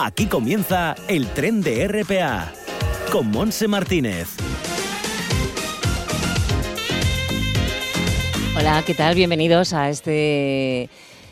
Aquí comienza el tren de RPA con Monse Martínez. Hola, ¿qué tal? Bienvenidos a este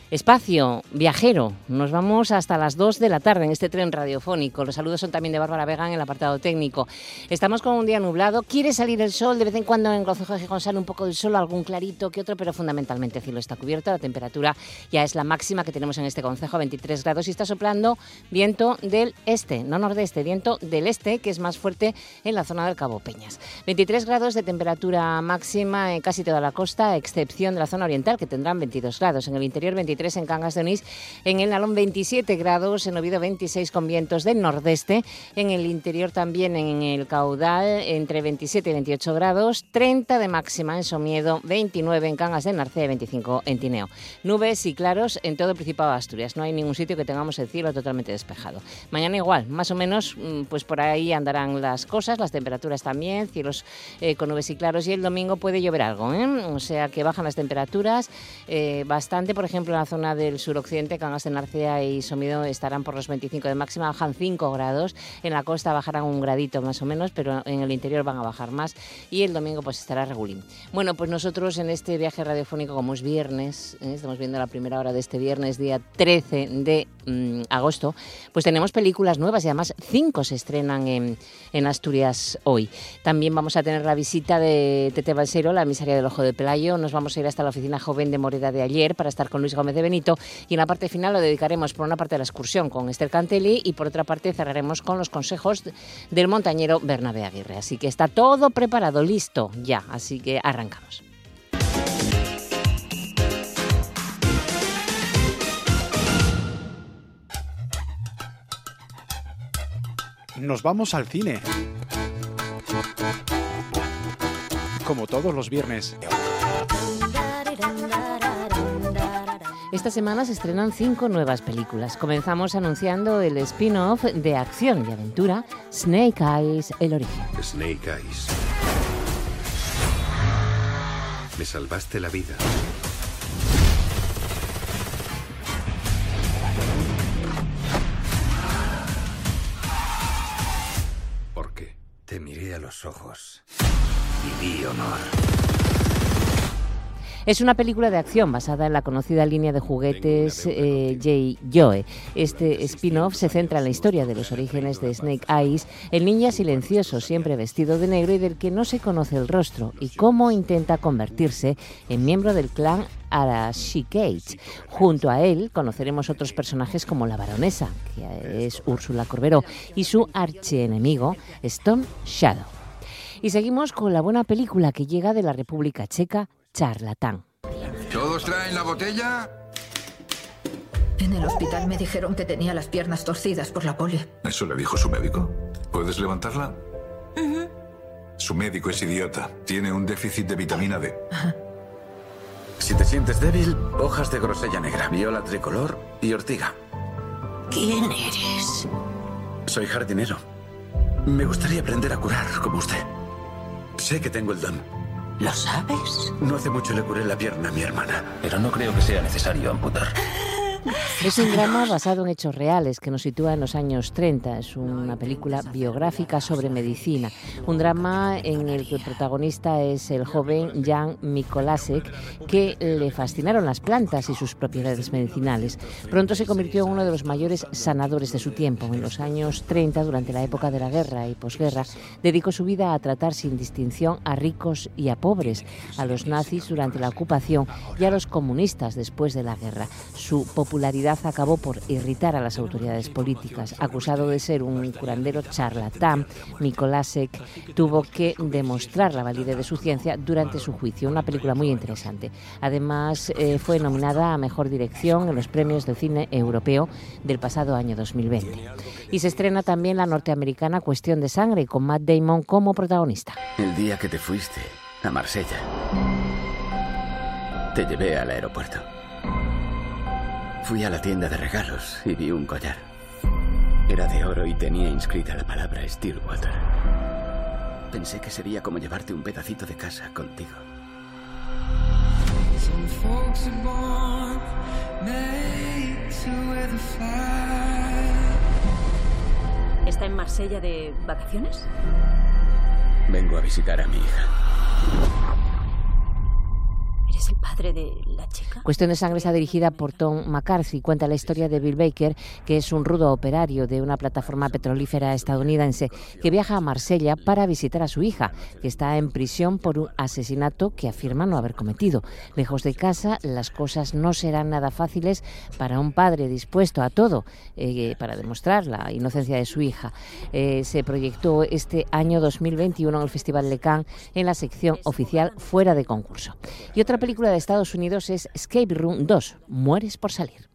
Espacio viajero. Nos vamos hasta las 2 de la tarde en este tren radiofónico. Los saludos son también de Bárbara Vega en el apartado técnico. Estamos con un día nublado. Quiere salir el sol. De vez en cuando en Concejo de sale un poco del sol, algún clarito que otro, pero fundamentalmente el cielo está cubierto. La temperatura ya es la máxima que tenemos en este concejo, 23 grados, y está soplando viento del este, no nordeste, viento del este, que es más fuerte en la zona del Cabo Peñas. 23 grados de temperatura máxima en casi toda la costa, a excepción de la zona oriental, que tendrán 22 grados. En el interior, 23 en Cangas de Onís, en el Nalón 27 grados, en Oviedo 26 con vientos del nordeste, en el interior también en el caudal entre 27 y 28 grados, 30 de máxima en Somiedo, 29 en Cangas de Narcea y 25 en Tineo. Nubes y claros en todo el Principado de Asturias, no hay ningún sitio que tengamos el cielo totalmente despejado. Mañana igual, más o menos, mm, pues por ahí andarán las cosas, las temperaturas también, cielos eh, con nubes y claros y el domingo puede llover algo, ¿eh? o sea que bajan las temperaturas eh, bastante, por ejemplo, en la zona del suroccidente, Cangas de Narcea y Somido estarán por los 25 de máxima, bajan 5 grados. En la costa bajarán un gradito más o menos, pero en el interior van a bajar más. Y el domingo pues estará regulín. Bueno, pues nosotros en este viaje radiofónico, como es viernes, ¿eh? estamos viendo la primera hora de este viernes, día 13 de mm, agosto, pues tenemos películas nuevas y además cinco se estrenan en, en, Asturias hoy. También vamos a tener la visita de Tete Balsero, la emisaria del Ojo de Pelayo. Nos vamos a ir hasta la oficina joven de Moreda de ayer para estar con Luis Gómez de Benito y en la parte final lo dedicaremos por una parte a la excursión con Esther Cantelli y por otra parte cerraremos con los consejos del montañero Bernabé Aguirre. Así que está todo preparado, listo ya, así que arrancamos. Nos vamos al cine. Como todos los viernes. Esta semana se estrenan cinco nuevas películas. Comenzamos anunciando el spin-off de acción y aventura Snake Eyes, el origen. Snake Eyes. Me salvaste la vida. ¿Por qué? Te miré a los ojos y vi honor. Es una película de acción basada en la conocida línea de juguetes eh, J. Joe. Este spin-off se centra en la historia de los orígenes de Snake Eyes, el niño silencioso siempre vestido de negro y del que no se conoce el rostro, y cómo intenta convertirse en miembro del clan Arashikage. Junto a él conoceremos otros personajes como la baronesa, que es Úrsula Corberó, y su archienemigo, Stone Shadow. Y seguimos con la buena película que llega de la República Checa, charlatán. ¿Todos traen la botella? En el hospital me dijeron que tenía las piernas torcidas por la poli. ¿Eso le dijo su médico? ¿Puedes levantarla? Su médico es idiota. Tiene un déficit de vitamina D. Si te sientes débil, hojas de grosella negra, viola tricolor y ortiga. ¿Quién eres? Soy jardinero. Me gustaría aprender a curar como usted. Sé que tengo el don. ¿Lo sabes? No hace mucho le curé la pierna a mi hermana. Pero no creo que sea necesario amputar. Es un drama basado en hechos reales que nos sitúa en los años 30. Es una película biográfica sobre medicina. Un drama en el que el protagonista es el joven Jan Mikolasek, que le fascinaron las plantas y sus propiedades medicinales. Pronto se convirtió en uno de los mayores sanadores de su tiempo. En los años 30, durante la época de la guerra y posguerra, dedicó su vida a tratar sin distinción a ricos y a pobres, a los nazis durante la ocupación y a los comunistas después de la guerra. Su popularidad acabó por irritar a las autoridades políticas. Acusado de ser un curandero charlatán, Mikolasek tuvo que demostrar la validez de su ciencia durante su juicio. Una película muy interesante. Además, eh, fue nominada a Mejor Dirección en los premios del cine europeo del pasado año 2020. Y se estrena también la norteamericana Cuestión de Sangre, con Matt Damon como protagonista. El día que te fuiste a Marsella, te llevé al aeropuerto. Fui a la tienda de regalos y vi un collar. Era de oro y tenía inscrita la palabra Stillwater. Pensé que sería como llevarte un pedacito de casa contigo. ¿Está en Marsella de vacaciones? Vengo a visitar a mi hija. ¿Eres el padre de la chica? Cuestión de Sangre está dirigida por Tom McCarthy. Cuenta la historia de Bill Baker, que es un rudo operario de una plataforma petrolífera estadounidense que viaja a Marsella para visitar a su hija, que está en prisión por un asesinato que afirma no haber cometido. Lejos de casa, las cosas no serán nada fáciles para un padre dispuesto a todo eh, para demostrar la inocencia de su hija. Eh, se proyectó este año 2021 en el Festival de Cannes en la sección oficial fuera de concurso. Y otra película de Estados Unidos es Escape Room 2, Mueres por salir.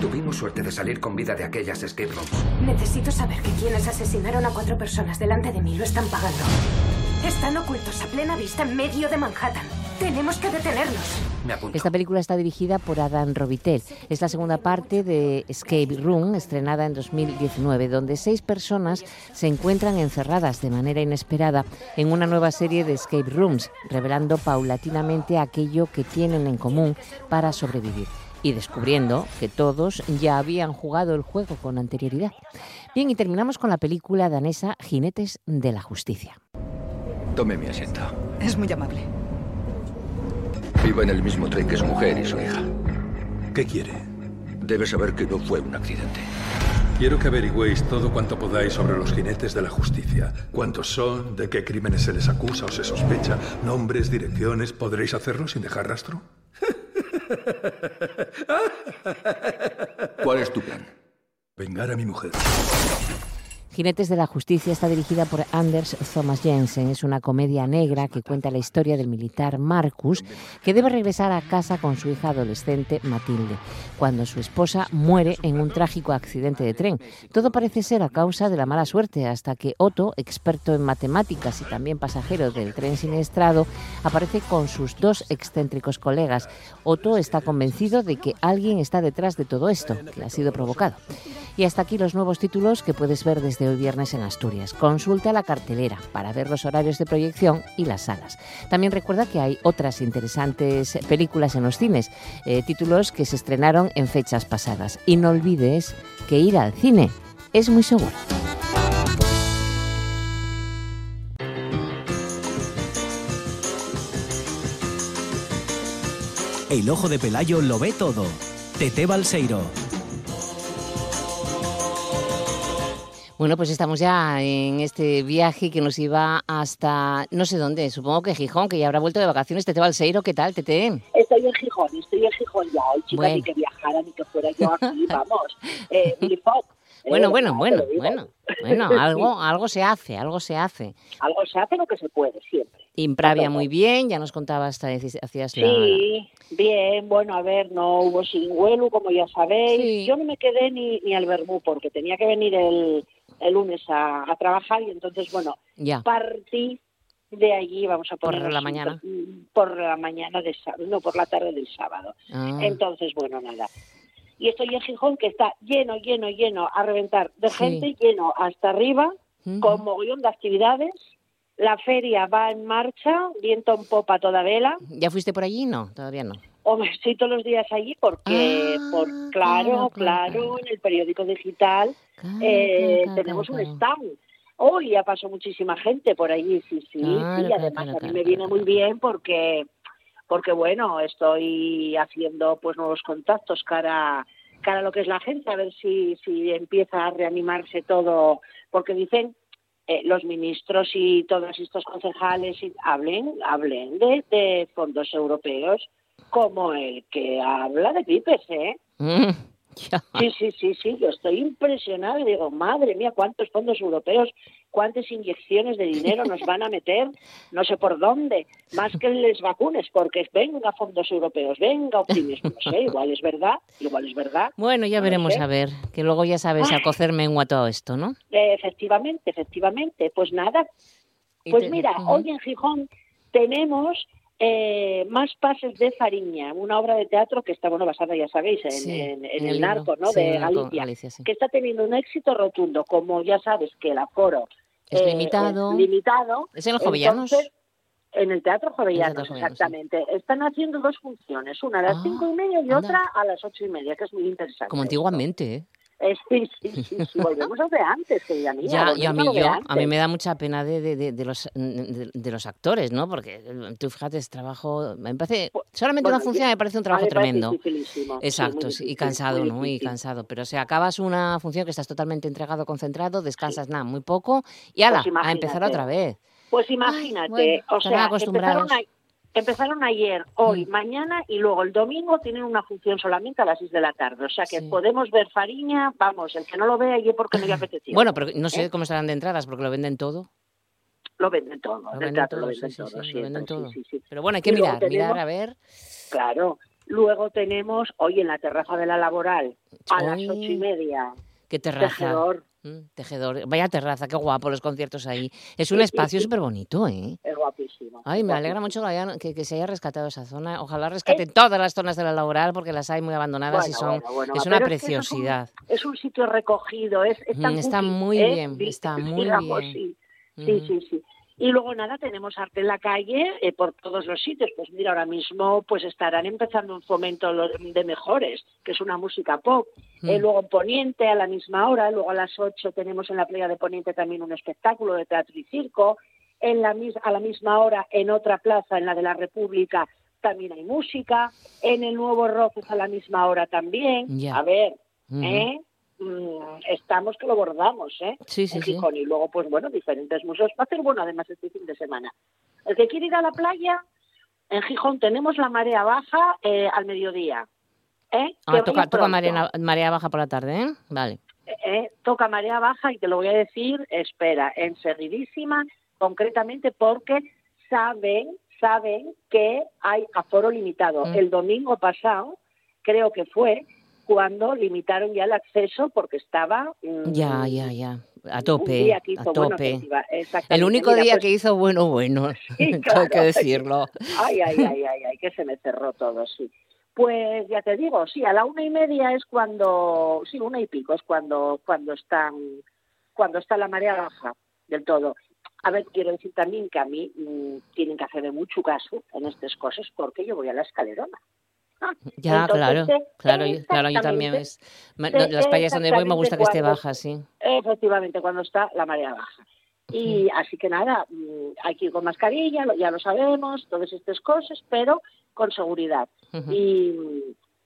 Tuvimos suerte de salir con vida de aquellas escape rooms. Necesito saber que quienes asesinaron a cuatro personas delante de mí lo están pagando. Están ocultos a plena vista en medio de Manhattan. Tenemos que detenerlos. Me apunto. Esta película está dirigida por Adam Robitel. Es la segunda parte de Escape Room, estrenada en 2019, donde seis personas se encuentran encerradas de manera inesperada en una nueva serie de escape rooms, revelando paulatinamente aquello que tienen en común para sobrevivir y descubriendo que todos ya habían jugado el juego con anterioridad. Bien, y terminamos con la película danesa Jinetes de la Justicia. Tome mi asiento. Es muy amable. Iba en el mismo tren que su mujer y su hija. ¿Qué quiere? Debe saber que no fue un accidente. Quiero que averigüéis todo cuanto podáis sobre los jinetes de la justicia. ¿Cuántos son? ¿De qué crímenes se les acusa o se sospecha? ¿Nombres, direcciones? ¿Podréis hacerlo sin dejar rastro? ¿Cuál es tu plan? Vengar a mi mujer. Jinetes de la Justicia está dirigida por Anders Thomas Jensen. Es una comedia negra que cuenta la historia del militar Marcus, que debe regresar a casa con su hija adolescente Matilde, cuando su esposa muere en un trágico accidente de tren. Todo parece ser a causa de la mala suerte, hasta que Otto, experto en matemáticas y también pasajero del tren siniestrado, aparece con sus dos excéntricos colegas. Otto está convencido de que alguien está detrás de todo esto, que ha sido provocado. Y hasta aquí los nuevos títulos que puedes ver desde hoy viernes en Asturias. Consulta la cartelera para ver los horarios de proyección y las salas. También recuerda que hay otras interesantes películas en los cines, eh, títulos que se estrenaron en fechas pasadas. Y no olvides que ir al cine es muy seguro. El ojo de Pelayo lo ve todo. Tete Balseiro. Bueno, pues estamos ya en este viaje que nos iba hasta no sé dónde, supongo que Gijón, que ya habrá vuelto de vacaciones. Tete Balseiro, ¿qué tal, Tete? Estoy en Gijón, estoy en Gijón ya. Hoy, chica, Bueno. ni que viajara, ni que fuera yo aquí, vamos. Eh, eh, Bueno, bueno, bueno, bueno, bueno, algo, algo se hace, algo se hace. Algo se hace lo que se puede, siempre. Impravia muy bien, ya nos contabas, hacías la... Sí, bien, bueno, a ver, no hubo huelo, como ya sabéis. Yo no me quedé ni, ni al Bermú, porque tenía que venir el, el lunes a, a trabajar y entonces, bueno, Ya. partí de allí, vamos a Por poner la mañana. Por la mañana de sábado, no, por la tarde del sábado. Ah. Entonces, bueno, nada. Y estoy en Gijón, que está lleno, lleno, lleno, a reventar de Sí. gente, lleno hasta arriba, con mogollón de actividades. La feria va en marcha, viento en popa toda vela. ¿Ya fuiste por allí? No, todavía no. Hombre, estoy todos los días allí porque, Ah, por, claro, claro, en el periódico digital eh, tenemos un stand. Hoy ya pasó muchísima gente por allí, sí, sí, sí. Además, a mí me viene muy bien porque, porque bueno, estoy haciendo pues nuevos contactos cara, cara a lo que es la gente, a ver si, si empieza a reanimarse todo, porque dicen eh, los ministros y todos estos concejales y hablen, hablen de, de fondos europeos como el que habla de pipes, ¿eh? Mm. Sí, sí, sí, sí, yo estoy impresionada y digo, madre mía, cuántos fondos europeos, cuántas inyecciones de dinero nos van a meter, no sé por dónde, más que les vacunes, porque venga fondos europeos, venga optimismo, no sé, igual es verdad, igual es verdad. Bueno, ya no veremos sé. a ver, que luego ya sabes a cocer mengua todo esto, ¿no? Eh, efectivamente, efectivamente, pues nada, pues mira, hoy en Gijón tenemos eh, más pases de Fariña, una obra de teatro que está bueno basada, ya sabéis, en, Sí, en- en en el, el narco. ¿no? Sí, de Galicia, Galicia, sí. que está teniendo un éxito rotundo, como ya sabes que el aforo Es eh, limitado. es limitado. ¿Es en los Jovellanos? Entonces, En el Teatro Jovellanos, exactamente. Están haciendo dos funciones, una a las Ah, cinco y media y anda. otra a las ocho y media, que es muy interesante. Como antiguamente, ¿eh? Eh, sí, sí, sí, sí, volvemos a de antes, querida mía. Ya, y a mí, yo, a mí me da mucha pena de, de- de- de los, de, los actores, ¿no? Porque tú fíjate, es trabajo, me parece, solamente bueno, una función yo- me parece un trabajo me parece tremendo. sí, Exacto, sí, y cansado, muy ¿no? Y cansado. Pero si acabas una función que estás totalmente entregado, concentrado, descansas nada, muy poco, y ala, Pues a empezar otra vez. Pues imagínate, bueno, o sea, empezaron, a- empezaron ayer, hoy, mañana y luego el domingo tienen una función solamente a las 6 de la tarde. O sea que podemos ver Fariña, vamos, el que no lo vea allí porque no le apeteció. Bueno, pero no sé ¿Eh? cómo estarán de entradas, porque lo venden todo. Lo venden todo, Lo venden todo, lo sí, venden sí, todo, sí, lo siempre, venden sí, todo. sí, sí. Pero bueno, hay que Y mirar, mirar a ver. Claro. Luego tenemos hoy en la terraza de la laboral a las ocho y media. Qué terraza. Tejedor. Mm, tejedor. Vaya terraza, qué guapo los conciertos ahí. Es un espacio súper bonito, ¿eh? Es guapísimo. Ay, me alegra mucho que, hayan- que- que se haya rescatado esa zona. Ojalá rescaten todas las zonas de la laboral porque las hay muy abandonadas y son bueno, bueno, es una pero es que eso es un- preciosidad. Es un sitio recogido, es, Mm, está muy bien, está muy bien. Sí, sí, sí. Y luego nada, tenemos arte en la calle eh, por todos los sitios. Pues mira, ahora mismo pues estarán empezando un fomento de mejores, que es una música pop. Eh, Mm. luego en Poniente a la misma hora, luego a las 8 tenemos en la playa de Poniente también un espectáculo de teatro y circo. En la, mis- a la misma hora en otra plaza, en la de la República, también hay música. En el Nuevo Roces a la misma hora también. A ver. ¿eh? Estamos que lo bordamos, ¿eh? Sí, sí, en sí. Gijón. Y luego, pues bueno, diferentes museos. Va a ser bueno además este fin de semana. El que quiere ir a la playa, en Gijón tenemos la marea baja eh, al mediodía. ¿eh? Ah, toca, marea, marea baja por la tarde, ¿eh? Vale. Eh, toca marea baja y te lo voy a decir, espera, enseguidísima, concretamente porque saben, saben que hay aforo limitado. Mm. El domingo pasado, creo que fue, cuando limitaron ya el acceso porque estaba... mm, Ya, ya, ya. A tope, a tope. El único Mira, día pues- que hizo bueno, bueno. Tengo claro. que decirlo. Ay, ay, ay, ay, ay, que se me cerró todo, sí. Pues ya te digo, sí, a la una y media es cuando, sí, una y pico es cuando, cuando están, cuando está la marea baja del todo. A ver, quiero decir también que a mí mm, tienen que hacerme mucho caso en estas cosas porque yo voy a la escalerona. Ya, entonces, claro, claro, yo- claro, yo también es. Las playas donde voy me gusta que esté cuando- baja, sí. Efectivamente, cuando está la marea baja. Y así que nada, mm, hay que ir con mascarilla, ya lo sabemos, todas estas cosas, pero con seguridad. Y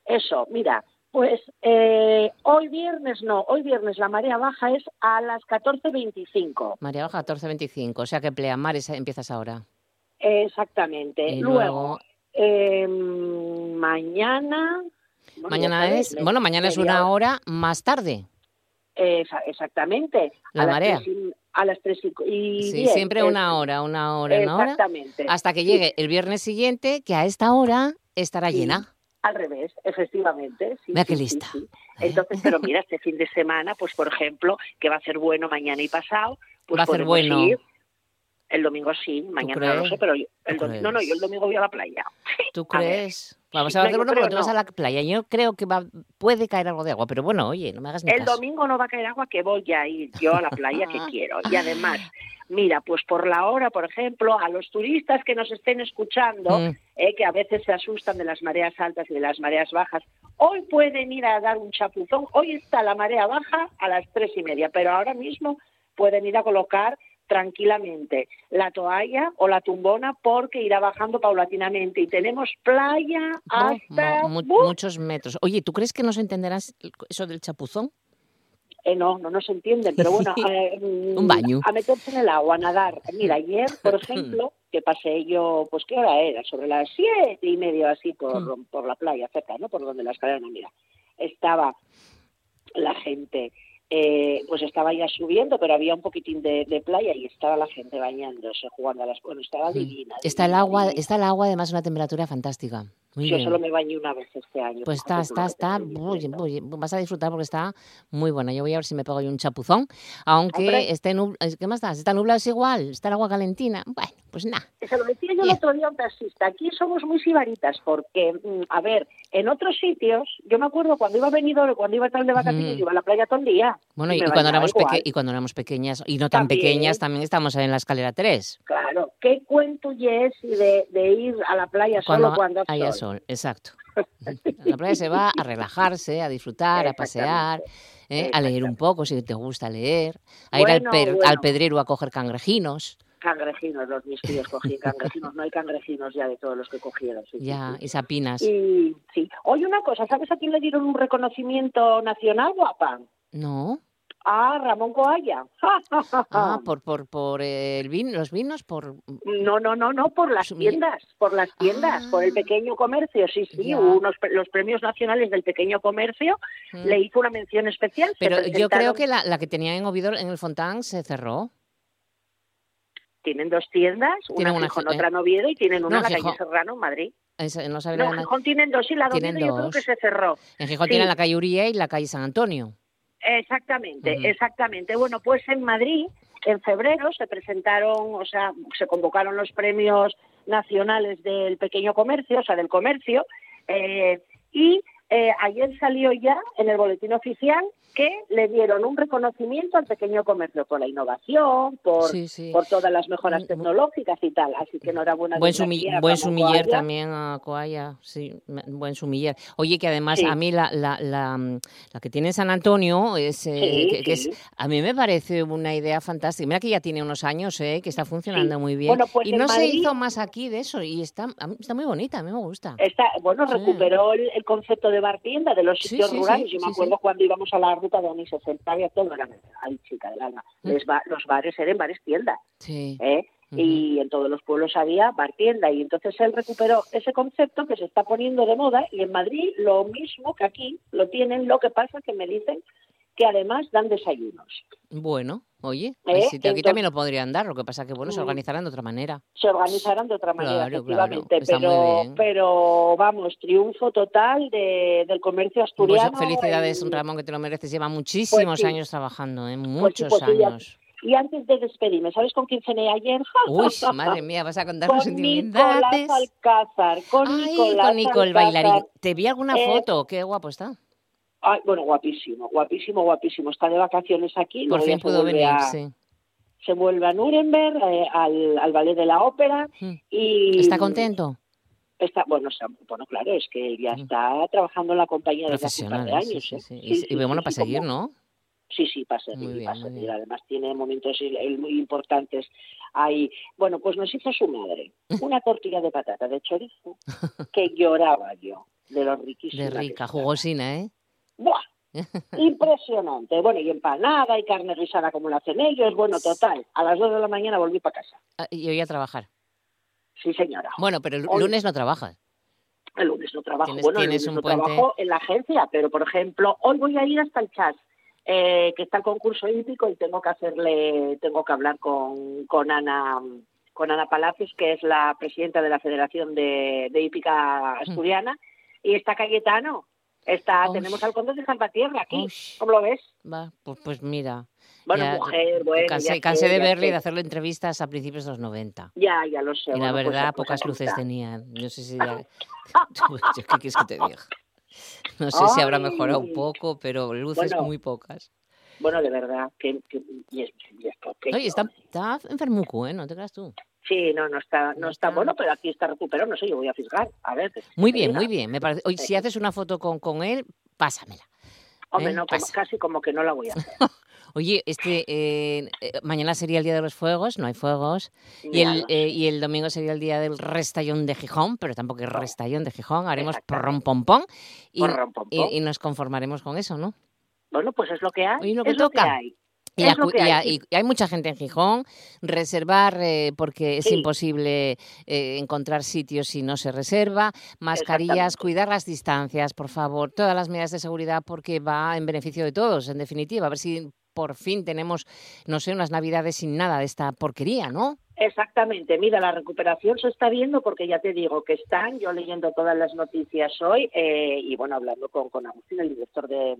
eso, mira, pues eh, hoy viernes no, hoy viernes la marea baja es a las 14.25. Marea baja 14.25, o sea que pleamar empiezas ahora. Exactamente. Y luego, luego- eh, mañana... bueno, Mañana es, bueno, mañana es una hora. más tarde. Exactamente. La a las marea. tres y- a las 3 y, y Sí, diez, siempre es- una hora, una hora, una hora. Exactamente. Hasta que Sí. llegue el viernes siguiente, que a esta hora estará Sí. llena. Al revés, efectivamente. Sí, Mira qué lista. Entonces, pero mira, este fin de semana, pues por ejemplo, que va a ser bueno mañana y pasado, pues Va a ser bueno. ir. El domingo sí, mañana no sé, pero yo, el ¿Tú domingo, no, no, yo el domingo voy a la playa. ¿Tú ver. crees? Vamos a no, hacer yo uno porque tú vas a la playa. Yo creo que va, puede caer algo de agua, pero bueno, oye, no me hagas ni El caso. domingo no va a caer agua, que voy a ir yo a la playa que quiero. Y además, mira, pues por la hora, por ejemplo, a los turistas que nos estén escuchando, Mm. eh, que a veces se asustan de las mareas altas y de las mareas bajas, hoy pueden ir a dar un chapuzón. Hoy está la marea baja a las tres y media, pero ahora mismo pueden ir a colocar tranquilamente la toalla o la tumbona porque irá bajando paulatinamente y tenemos playa hasta muchos metros. Oye, ¿tú crees que nos entenderás eso del chapuzón? Eh, no, no nos entienden, pero bueno, eh, mm, Un baño. a meterse en el agua, a nadar. Mira, ayer, por ejemplo, que pasé yo, pues qué hora era, sobre las siete y medio así por, por la playa, cerca, ¿no? Por donde la escalera, mira, estaba la gente, eh, pues estaba ya subiendo, pero había un poquitín de, de playa y estaba la gente bañándose, jugando a las... Bueno, estaba divina. Está el agua, divina. está el agua además una temperatura fantástica. Muy Yo bien. solo me bañé una vez este año. Pues está, está, está, muy, muy- vas a disfrutar porque está muy buena. Yo voy a ver si me pego yo un chapuzón, aunque Hombre. esté nublado, ¿qué más da? Si está nublado es igual, está el agua calentina. Bueno, pues nada. Se lo decía yo el otro día a un taxista. Aquí somos muy sibaritas porque, mm, a ver, en otros sitios, yo me acuerdo cuando iba a Benidorm, cuando iba a estar de vacaciones, Ujú. iba a la playa todo el día. Bueno, y, y cuando éramos peque- y cuando éramos pequeñas, y no tan También. pequeñas, también estamos en la escalera 3. Claro, ¿qué cuento y es de, de ir a la playa solo cuando sol? Sol, exacto. La playa se va a relajarse, a disfrutar, a pasear, ¿eh? a leer un poco si te gusta leer, a ir al, per- bueno. al pedrero a coger cangrejinos. Cangrejinos, los mis tíos cogían cangrejinos. No hay cangrejinos ya de todos los que cogieron. sí, Ya, sí. y sapinas. Y sí. Oye, una cosa, ¿sabes a quién le dieron un reconocimiento nacional, guapa? No. A Ramón Coalla. Ah, por, por, por el vin, los vinos, por... No, no, no, no, por las tiendas, por las tiendas, por el pequeño comercio, sí, sí, Ah. Ya. unos, los premios nacionales del pequeño comercio Mm. le hizo una mención especial. Pero yo creo que la, la que tenía en Oviedo, en el Fontán, se cerró. Tienen dos tiendas, Tienen una una en gi- otra en Oviedo y tienen una No, en la Gijón- calle Serrano, en Madrid. No nada. Gijón tienen dos y la de Oviedo yo creo dos. que se cerró. En Gijón Sí. tienen la calle Uría y la calle San Antonio. Exactamente, exactamente. Bueno, pues en Madrid, en febrero, se presentaron, o sea, se convocaron los premios nacionales del pequeño comercio, o sea, del comercio, eh, y eh, ayer salió ya en el boletín oficial que le dieron un reconocimiento al pequeño comercio por la innovación, por, Sí, sí. por todas las mejoras tecnológicas y tal. Así que enhorabuena. Buen, sumi- buen sumiller Coalla. también a Coalla, sí, buen sumiller. Oye, que además Sí. a mí la, la, la, mm, la que tiene en San Antonio es, eh, que, que es, a mí me parece una idea fantástica. Mira que ya tiene unos años, eh, que está funcionando muy bien. Bueno, pues y no se Madrid- hizo más aquí de eso y está, está muy bonita, a mí me gusta. Está, bueno, recuperó el, el concepto de bartienda de los sitios rurales. Yo me acuerdo cuando íbamos a la ruta de se sentaba todo era, ay chica del alma, Mm. Les ba- los bares eran bares tiendas, Sí. ¿eh? Y en todos los pueblos había bar tienda y entonces él recuperó ese concepto que se está poniendo de moda y en Madrid lo mismo que aquí lo tienen, lo que pasa que me dicen que además dan desayunos. Bueno, oye, ¿Eh? sitio aquí Entonces- también lo podrían dar, lo que pasa que bueno, se organizarán de otra manera. se organizarán de otra manera, Claro, efectivamente, claro, pero, pero vamos, triunfo total de, del comercio Pues asturiano. felicidades, en- Ramón, que te lo mereces. Lleva muchísimos sí. años trabajando, ¿eh? Pues sí, muchos pues sí, ya- años. Y antes de despedirme, ¿sabes con quién cené ayer? Uy, madre mía, vas a contar con los Nicolás sentimentales. Alcázar, con Ay, Nicolás con Nicole Alcázar. bailarín. Te vi alguna Eh, foto, qué guapo está. Ay, bueno, guapísimo, guapísimo, guapísimo. Está de vacaciones aquí. Por fin pudo venir, a- sí. Se vuelve a Nuremberg, eh, al, al ballet de la ópera. y Mm. ¿Está contento? Está, bueno, bueno, claro, es que él ya está trabajando en la compañía desde hace un par de Mm. Sí, años. sí, ¿eh? sí. Y, y bueno, para seguir, como- ¿no? Sí, sí, para seguir, Muy bien, para seguir. Además tiene momentos muy importantes ahí. Bueno, pues nos hizo su madre una tortilla de patata de chorizo que lloraba yo de lo riquísima. De rica, jugosina, ¿eh? ¡Buah! Impresionante. Bueno, y empanada y carne rizada como la hacen ellos. Bueno, total. A las dos de la mañana volví para casa. Ah, Y hoy a trabajar. Sí, señora. Bueno, pero el Hoy- lunes no trabajas. El lunes no trabajo. Tienes- bueno, tienes el lunes no puente. trabajo en la agencia, pero por ejemplo, hoy voy a ir hasta el chat, eh, que está el concurso hípico y tengo que hacerle, tengo que hablar con, con Ana con Ana Palacios, que es la presidenta de la Federación de, de Hípica Asturiana, y está Cayetano. Está, Uy. tenemos al conde de Salvatierra aquí. Uy. ¿Cómo lo ves? Va, pues, pues mira. Bueno, ya- mujer, bueno, Cansé, de verle y de hacerle entrevistas a principios de los 90. Ya, ya lo sé. Y la bueno, pues, verdad, pues, pocas luces tenían. No sé si ya... ¿Qué quieres que te diga? No sé si habrá mejorado un poco, pero luces Bueno. muy pocas. Bueno, de verdad, que, que- y es, y es pequeño. Oye, está, está enfermuco, ¿eh? No te creas tú. Sí, no, no está, no está bueno, pero aquí está recuperado, no sé, yo voy a fisgar, a ver. Muy bien, muy bien. Me parece... Oye, si haces una foto con, con él, pásamela. Hombre, ¿eh? no, como- casi como que no la voy a hacer. Oye, este eh, eh, mañana sería el día de los fuegos, no hay fuegos. Y el, eh, y el domingo sería el día del restallón de Gijón, pero tampoco es restallón de Gijón. Haremos porrón pompón y, Porrón y, y nos conformaremos con eso, ¿no? Bueno, pues es lo que hay. Oye, lo que es lo que hay. Y, hay. y- y hay mucha gente en Gijón. Reservar, eh, porque es Sí. imposible eh, encontrar sitios si no se reserva. Mascarillas, cuidar las distancias, por favor. Todas las medidas de seguridad, porque va en beneficio de todos, en definitiva. A ver si por fin tenemos, no sé, unas navidades sin nada de esta porquería, ¿no? Exactamente, mira, la recuperación se está viendo porque ya te digo que están, yo leyendo todas las noticias hoy eh, y bueno, hablando con, con Agustín, el director de,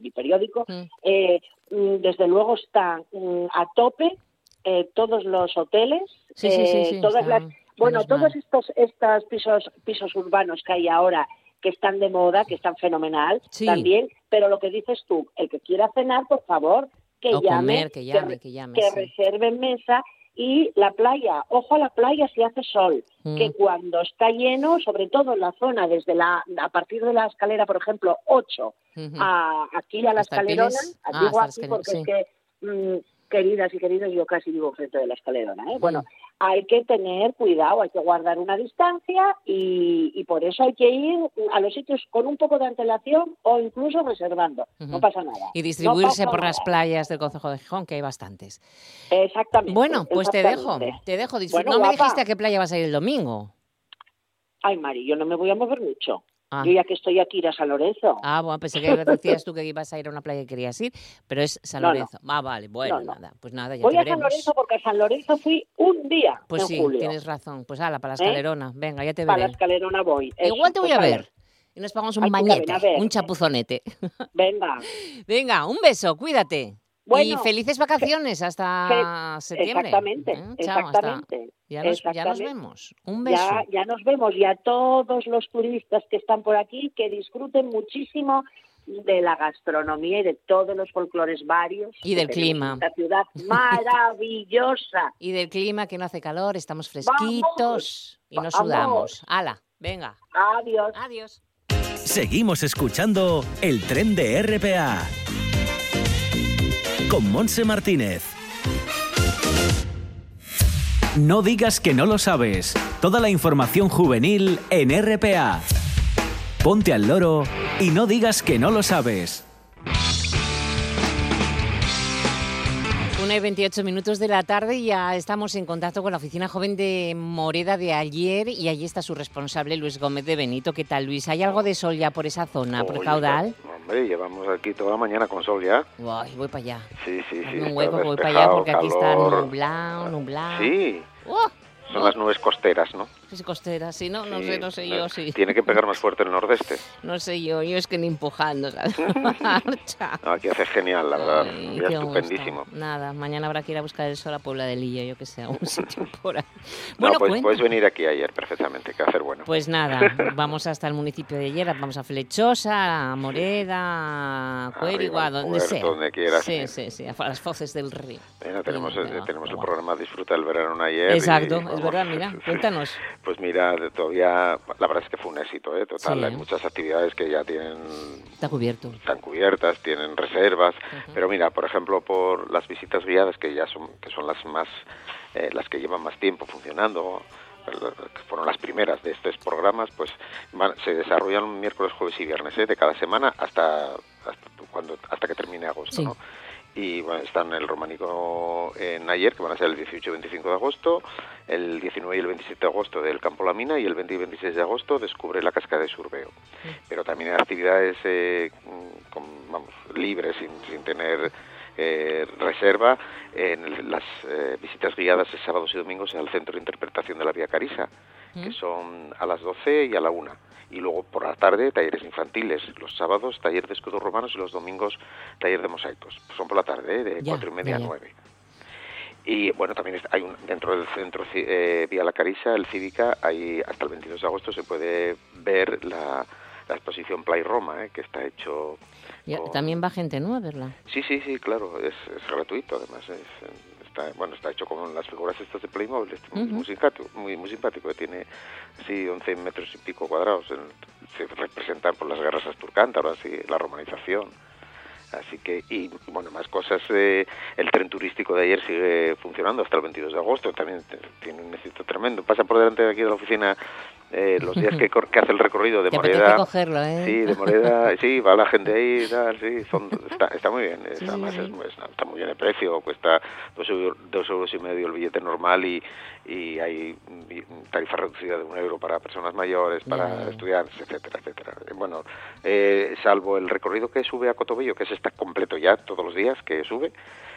mi periódico, eh, mm, desde luego están mm, a tope eh, todos los hoteles, Sí, sí, sí, eh, todas las, bueno, todos estos, estos pisos, pisos urbanos que hay ahora que están de moda, que están fenomenal también, pero lo que dices tú, el que quiera cenar, por favor, que O llame, comer, que llame, que llame, que sí. reserven mesa Y la playa, ojo a la playa si hace sol, Mm. que cuando está lleno, sobre todo en la zona desde la, a partir de la escalera, por ejemplo, 8, Ujú. a, aquí a la Hasta escalerona. Ah, digo aquí porque sí. es que, mm, queridas y queridos, yo casi vivo frente de la escalerona, ¿eh? Bueno, hay que tener cuidado, hay que guardar una distancia y, y por eso hay que ir a los sitios con un poco de antelación o incluso reservando, no pasa nada. Y distribuirse por las playas del Concejo de Gijón, que hay bastantes. Exactamente. Bueno, pues te dejo, te dejo. Bueno, no me dijiste a qué playa vas a ir el domingo. Ay, Mari, yo no me voy a mover mucho. Ah. Yo ya que estoy aquí ir a San Lorenzo. Ah, bueno, pensé que decías tú que ibas a ir a una playa que querías ir, pero es San No, no. Lorenzo. Ah, vale, bueno, No, no. nada, pues nada, ya Voy te a San veremos. Lorenzo porque a San Lorenzo fui un día Pues en sí, julio. tienes razón. Pues ala, para la ¿Eh? escalerona. Venga, ya te Para la veré. escalerona voy. Eso, Igual te voy pues a a ver. Y nos pagamos un Ay, pues ver, bañete, ver. un chapuzonete. Venga. Venga, un beso, cuídate. Y Bueno, felices vacaciones hasta septiembre. Exactamente, ¿eh? Chao, hasta- exactamente. Ya nos, ya nos vemos. Un beso. Ya, ya nos vemos y a todos los turistas que están por aquí que disfruten muchísimo de la gastronomía y de todos los folclores varios. Y del clima. Esta ciudad maravillosa. Y del clima que no hace calor, estamos fresquitos y no Vamos. sudamos. Ala, venga. Adiós. Adiós. Seguimos escuchando el tren de RPA con Monse Martínez. No digas que no lo sabes. Toda la información juvenil en RPA. Ponte al loro y no digas que no lo sabes. Una y 28 minutos de la tarde y ya estamos en contacto con la oficina joven de Moreda de ayer y allí está su responsable Luis Gómez de Benito. ¿Qué tal Luis? ¿Hay algo de sol ya por esa zona, por el caudal? Hombre, llevamos aquí toda la mañana con sol ya. Uy, voy para allá. Sí, sí, sí. Un hueco, voy para allá porque aquí está nublado, nublado. Sí, ¡Oh! son las nubes costeras, ¿no? Es costera, sí, no, no Sí, sé, no sé yo, sí. Tiene que pegar más fuerte el nordeste. No sé yo, yo es que ni empujando, ¿sabes? Marcha. No, aquí hace genial, la verdad. Ay, estupendísimo. gusto. Nada, mañana habrá que ir a buscar el sol a Puebla de Lilla, yo que sé, a un sitio por ahí. No, Bueno, pues puedes venir aquí ayer perfectamente, que hacer bueno. Pues nada, vamos hasta el municipio de Lleras, vamos a Flechosa, a Moreda, a Cuérigua, donde puerto, sea. donde quieras, Sí, sí. sí, sí, a las foces del río. Tenemos, eh, va, tenemos el guau. programa Disfruta el verano ayer. y, Exacto, es verdad, mira, cuéntanos. Pues mira, todavía, la verdad es que fue un éxito, ¿eh? Total, Sí. hay muchas actividades que ya tienen Está cubierto. están cubiertas, tienen reservas, pero mira, por ejemplo, por las visitas guiadas que ya son que son las más eh, las que llevan más tiempo funcionando, que fueron las primeras de estos programas, pues van- se desarrollan miércoles, jueves y viernes ¿eh? de cada semana hasta hasta cuando hasta que termine agosto, Sí. ¿no? Y bueno, están el románico en ayer, que van a ser el 18 y 25 de agosto, el 19 y el 27 de agosto del Campo La Mina y el 20 y 26 de agosto descubre la cascada de Surbeo. Pero también hay actividades eh, con- vamos, libres, sin, sin tener eh, reserva, en las eh, visitas guiadas sábados y domingos al Centro de Interpretación de la Vía Carisa, que son a las 12 y a la 1. Y luego por la tarde talleres infantiles, los sábados taller de escudos romanos y los domingos taller de mosaicos. Pues son por la tarde, ¿eh? de Ya, cuatro y media ya, a ya. 9. Y bueno, también hay un, dentro del centro eh, Vía La Carisa, el Cívica, hay, hasta el 22 de agosto se puede ver la, la exposición Play Roma, ¿eh? que está hecho... Con- También va gente, ¿no? A verla. Sí, sí, sí, claro, es, es gratuito además. Es, está, bueno, está hecho con las figuras estas de Playmobil, este, muy, simpático, muy, muy simpático, que tiene así 11 metros y pico cuadrados. se representan por las guerras asturcántaras y la romanización. Así que, y bueno, más cosas. eh, el tren turístico de ayer sigue funcionando hasta el 22 de agosto. También tiene un éxito tremendo. Pasa por delante de aquí de la oficina eh, los días que, que hace el recorrido de Te Moreda. cogerlo, ¿eh? Sí, de Moreda. sí, va la gente ahí tal. Sí, son, está, está muy bien. es- Sí, además, es muy- está, muy bien el precio. Cuesta dos, eu- dos euros y medio el billete normal y, y hay tarifa reducida de un euro para personas mayores, para estudiantes, etcétera, etcétera. Eh, Bueno, eh, salvo el recorrido que sube a Cotobello, que ese está completo ya todos los días que sube,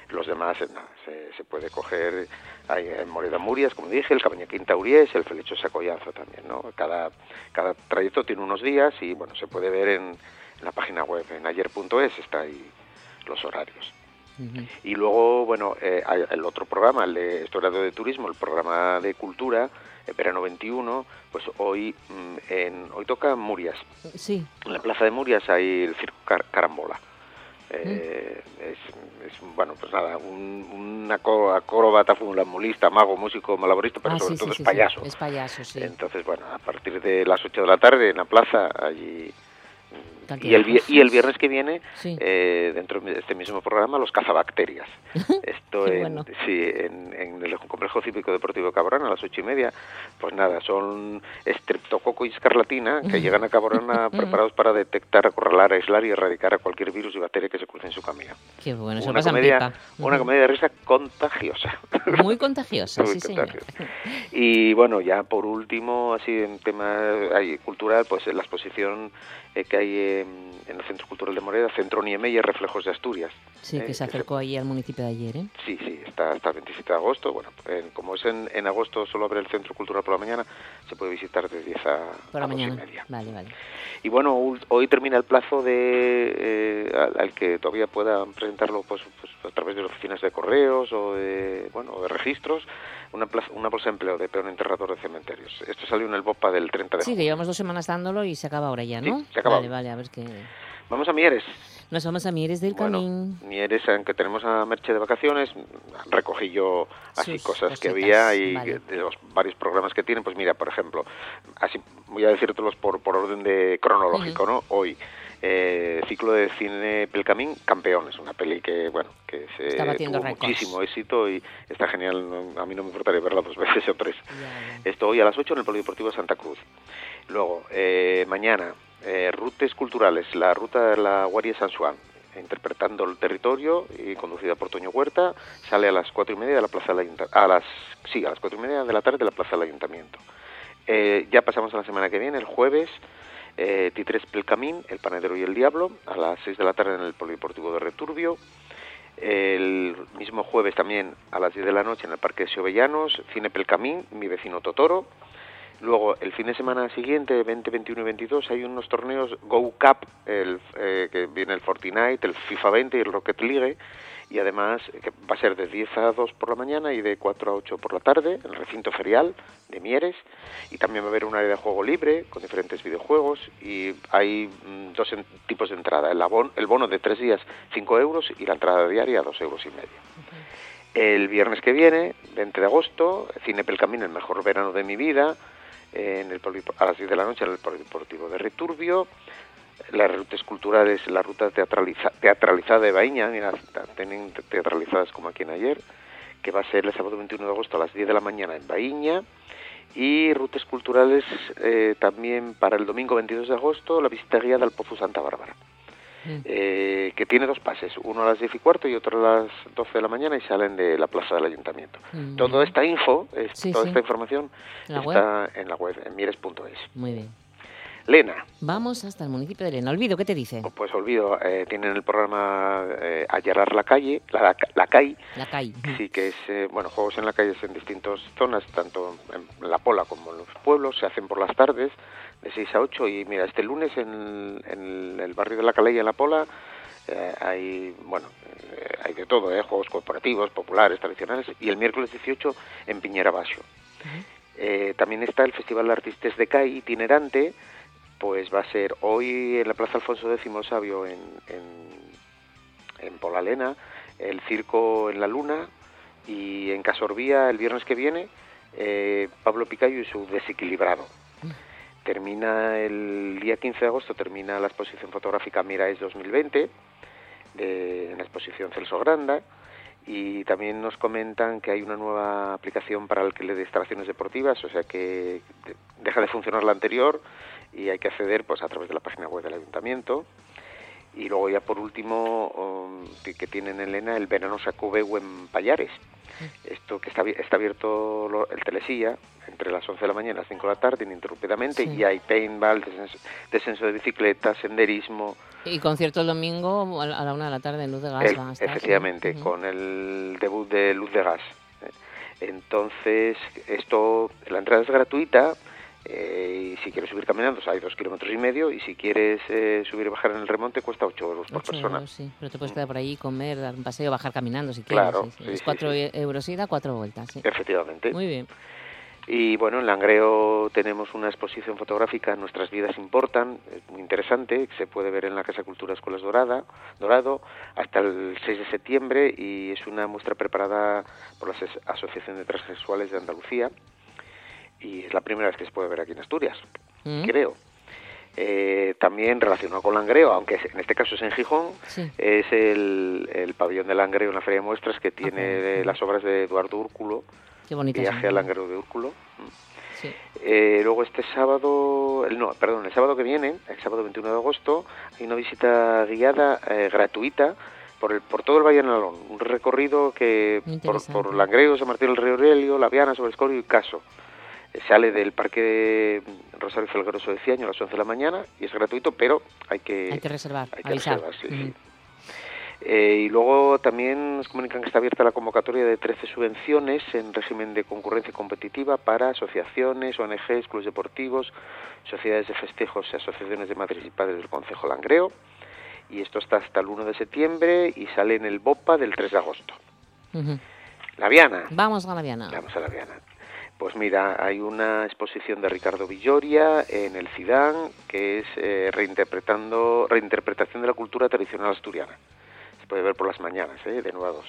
los demás eh, se, se puede coger hay en Moreda Murias, como dije, el Cabaña Quinta Uriés, el Felecho Sacollazo también, ¿no? Cada, cada trayecto tiene unos días y bueno, se puede ver en, en la página web, en ayer.es, está ahí los horarios. Y luego, bueno, eh, el otro programa, el de Historiador de Turismo, el programa de Cultura, el Verano 21, pues hoy mm, en, hoy toca Murias. Sí. En la plaza de Murias hay el Circo Car- Carambola. Eh, es, es, bueno, pues nada, un, un acróbata, funambulista, mago, músico, malaborista, pero Ah, sobre sí, todo sí, es sí. payaso. Es payaso, sí. Entonces, bueno, a partir de las 8 de la tarde en la plaza, allí. Y el, y el viernes que viene, Sí. eh, dentro de este mismo programa, los cazabacterias. Esto en, bueno. sí, en, en el complejo cívico deportivo Cabrón a las ocho y media. Pues nada, son estreptococo y escarlatina que llegan a Cabrona preparados para detectar, acorralar, aislar y erradicar a cualquier virus y bacteria que se cruce en su camino. Qué bueno, se una pasan comedia, pipa. una comedia de risa contagiosa. Muy contagiosa, Muy sí, señor. contagiosa. Y bueno, ya por último, así en tema ahí, cultural, pues la exposición eh, que hay en, en el Centro Cultural de Moreda, Centro Niemeyer, Reflejos de Asturias. Sí, eh, que se acercó ahí al municipio de ayer, ¿eh? Sí, sí, está hasta el 27 de agosto. Bueno, en- como es en, en agosto solo abre el Centro Cultural por la mañana, se puede visitar de 10 a, Por la a dos y mañana. media. Vale, vale. Y bueno, hoy termina el plazo de eh, al, al que todavía puedan presentarlo pues, pues, a través de las oficinas de correos o de, bueno, de registros, una, plaza- una bolsa de empleo de peón enterrador de cementerios. Esto salió en el BOPA del 30 de Sí, junio. que llevamos dos semanas dándolo y se acaba ahora ya, ¿no? Sí, se acaba. Vale, vale, a ver Vamos a Mieres. Nos vamos a Mieres del Bueno, Camín. Mieres, aunque tenemos a Merche de vacaciones, recogí yo así Sus cosas que había y vale. de los varios programas que tienen, pues mira, por ejemplo, así voy a decírtelos por, por orden de cronológico, ¿no? Hoy, eh, ciclo de cine Pelcamín, Campeones, una peli que, bueno, que se tuvo récords. muchísimo éxito y está genial, no- a mí no me importaría verla dos veces o tres. Esto hoy a las 8 en el Polideportivo de Santa Cruz. Luego, eh, mañana, eh, Rutes Culturales, la ruta de la Guardia San Juan, interpretando el territorio y conducida por Toño Huerta, sale a las cuatro y media de la Plaza del Ayuntamiento. A las, sí, a las cuatro y media de la tarde de la Plaza del Ayuntamiento. Eh, ya pasamos a la semana que viene, el jueves, eh, Titres Pelcamín, El Panadero y el Diablo, a las 6 de la tarde en el Polideportivo de Returbio. El mismo jueves también a las 10 de la noche en el Parque de Siovellanos, Cine Pelcamín, Mi vecino Totoro. Luego, el fin de semana siguiente, 20, 21 y 22, hay unos torneos Go Cup, el, eh, que viene el Fortnite, el FIFA 20 y el Rocket League, y además que va a ser de 10 a 2 por la mañana y de 4 a 8 por la tarde, en el recinto ferial de Mieres, y también va a haber un área de juego libre con diferentes videojuegos, y hay mm, dos tipos de entrada, el, abon- el bono de 3 días 5 euros y la entrada diaria 2 euros y medio. El viernes que viene, 20 de agosto, Cine Pelcamín, el mejor verano de mi vida, en el a las 10 de la noche en el Polideportivo de Returbio. Las rutas culturales, la ruta teatraliza- teatralizada de Baíña, mira, tienen te- teatralizadas como aquí en ayer, que va a ser el sábado 21 de agosto a las 10 de la mañana en Baíña. Y rutas culturales eh, también para el domingo 22 de agosto, la visita guiada al Pozo Santa Bárbara eh, que tiene dos pases, uno a las 10 y cuarto y otro a las 12 de la mañana y salen de la plaza del ayuntamiento. Mm. Toda esta info, es- Sí, toda sí. esta información ¿En la está en la web, en mieres.es. Muy bien. Lena, Vamos hasta el municipio de Lena. Olvido, ¿qué te dice? pues olvido, eh, tienen el programa eh, Allarar la calle, la, la CAI, La CAI. sí que es, eh, bueno, juegos en la calle en distintas zonas, tanto en La Pola como en los pueblos, se hacen por las tardes, de 6 a 8, y mira, este lunes en, en el barrio de La Calella, en La Pola, eh, hay, bueno, eh, hay de todo, eh, juegos corporativos, populares, tradicionales, y el miércoles 18 en Piñera Baixo. Eh, también está el Festival de Artistas de CAI itinerante, pues va a ser hoy en la Plaza Alfonso X Sabio en, en, en Polalena, el Circo en la Luna y en Casorbía el viernes que viene eh, Pablo Picayo y su Desequilibrado. Termina el día 15 de agosto, termina la exposición fotográfica Miraes 2020 de, en la exposición Celso Granda y también nos comentan que hay una nueva aplicación para el alquiler de instalaciones deportivas, o sea que de- deja de funcionar la anterior y hay que acceder pues a través de la página web del ayuntamiento. Y luego ya por último um, que, tienen en Elena el verano Sacubeu en Payares. Esto que está, está abierto lo- el telesilla entre las 11 de la mañana y las 5 de la tarde ininterrumpidamente Sí. y hay paintball, descenso, descenso de bicicleta, senderismo, Y concierto el domingo a la a la una de la tarde en Luz de Gas. el- efectivamente, con el debut de Luz de Gas. Eh, Entonces, esto, la entrada es gratuita eh, y si quieres subir caminando hay dos kilómetros y medio y si quieres eh, subir y bajar en el remonte cuesta 8 euros por Ocho persona. euros, sí. Pero te puedes quedar por ahí, comer, dar un paseo, bajar caminando si quieres. Claro, sí, sí. Es sí, cuatro sí. e- euros ida, cuatro vueltas. Sí. Efectivamente. Muy bien. Y bueno, en Langreo tenemos una exposición fotográfica, Nuestras vidas importan, es muy interesante, se puede ver en la Casa Cultura Escuelas Dorada, Dorado hasta el 6 de septiembre y es una muestra preparada por la Asociación de Transexuales de Andalucía y es la primera vez que se puede ver aquí en Asturias, Mm. creo. Eh, también relacionado con Langreo, aunque en este caso es en Gijón, Sí. es el, el pabellón de Langreo en la Feria de Muestras que tiene las obras de Eduardo Úrculo, Qué Viaje al Langreo de Úrculo. Sí. Eh, luego este sábado, el, no, perdón, el sábado que viene, el sábado 21 de agosto, hay una visita guiada eh, gratuita por, el, por todo el Valle de Nalón, un recorrido que por, por Langreo, San Martín del Río Aurelio, La Viana, sobre Escorio y Caso. Sale del Parque de Rosario Felgueroso de Ciaño a las 11 de la mañana y es gratuito, pero hay que, Hay que reservar, hay que avisar. reservar, sí, Ujú. sí. Eh, y luego también nos comunican que está abierta la convocatoria de 13 subvenciones en régimen de concurrencia competitiva para asociaciones, ONGs, clubes deportivos, sociedades de festejos y asociaciones de madres y padres del Concejo Langreo. Y esto está hasta el 1 de septiembre y sale en el BOPA del 3 de agosto. Ujú. La Viana. Vamos a la Viana. Vamos a la Viana. Pues mira, hay una exposición de Ricardo Villoria en el CIDAN que es eh, reinterpretando reinterpretación de la cultura tradicional asturiana. Se puede ver por las mañanas, ¿eh? de 9 a 2.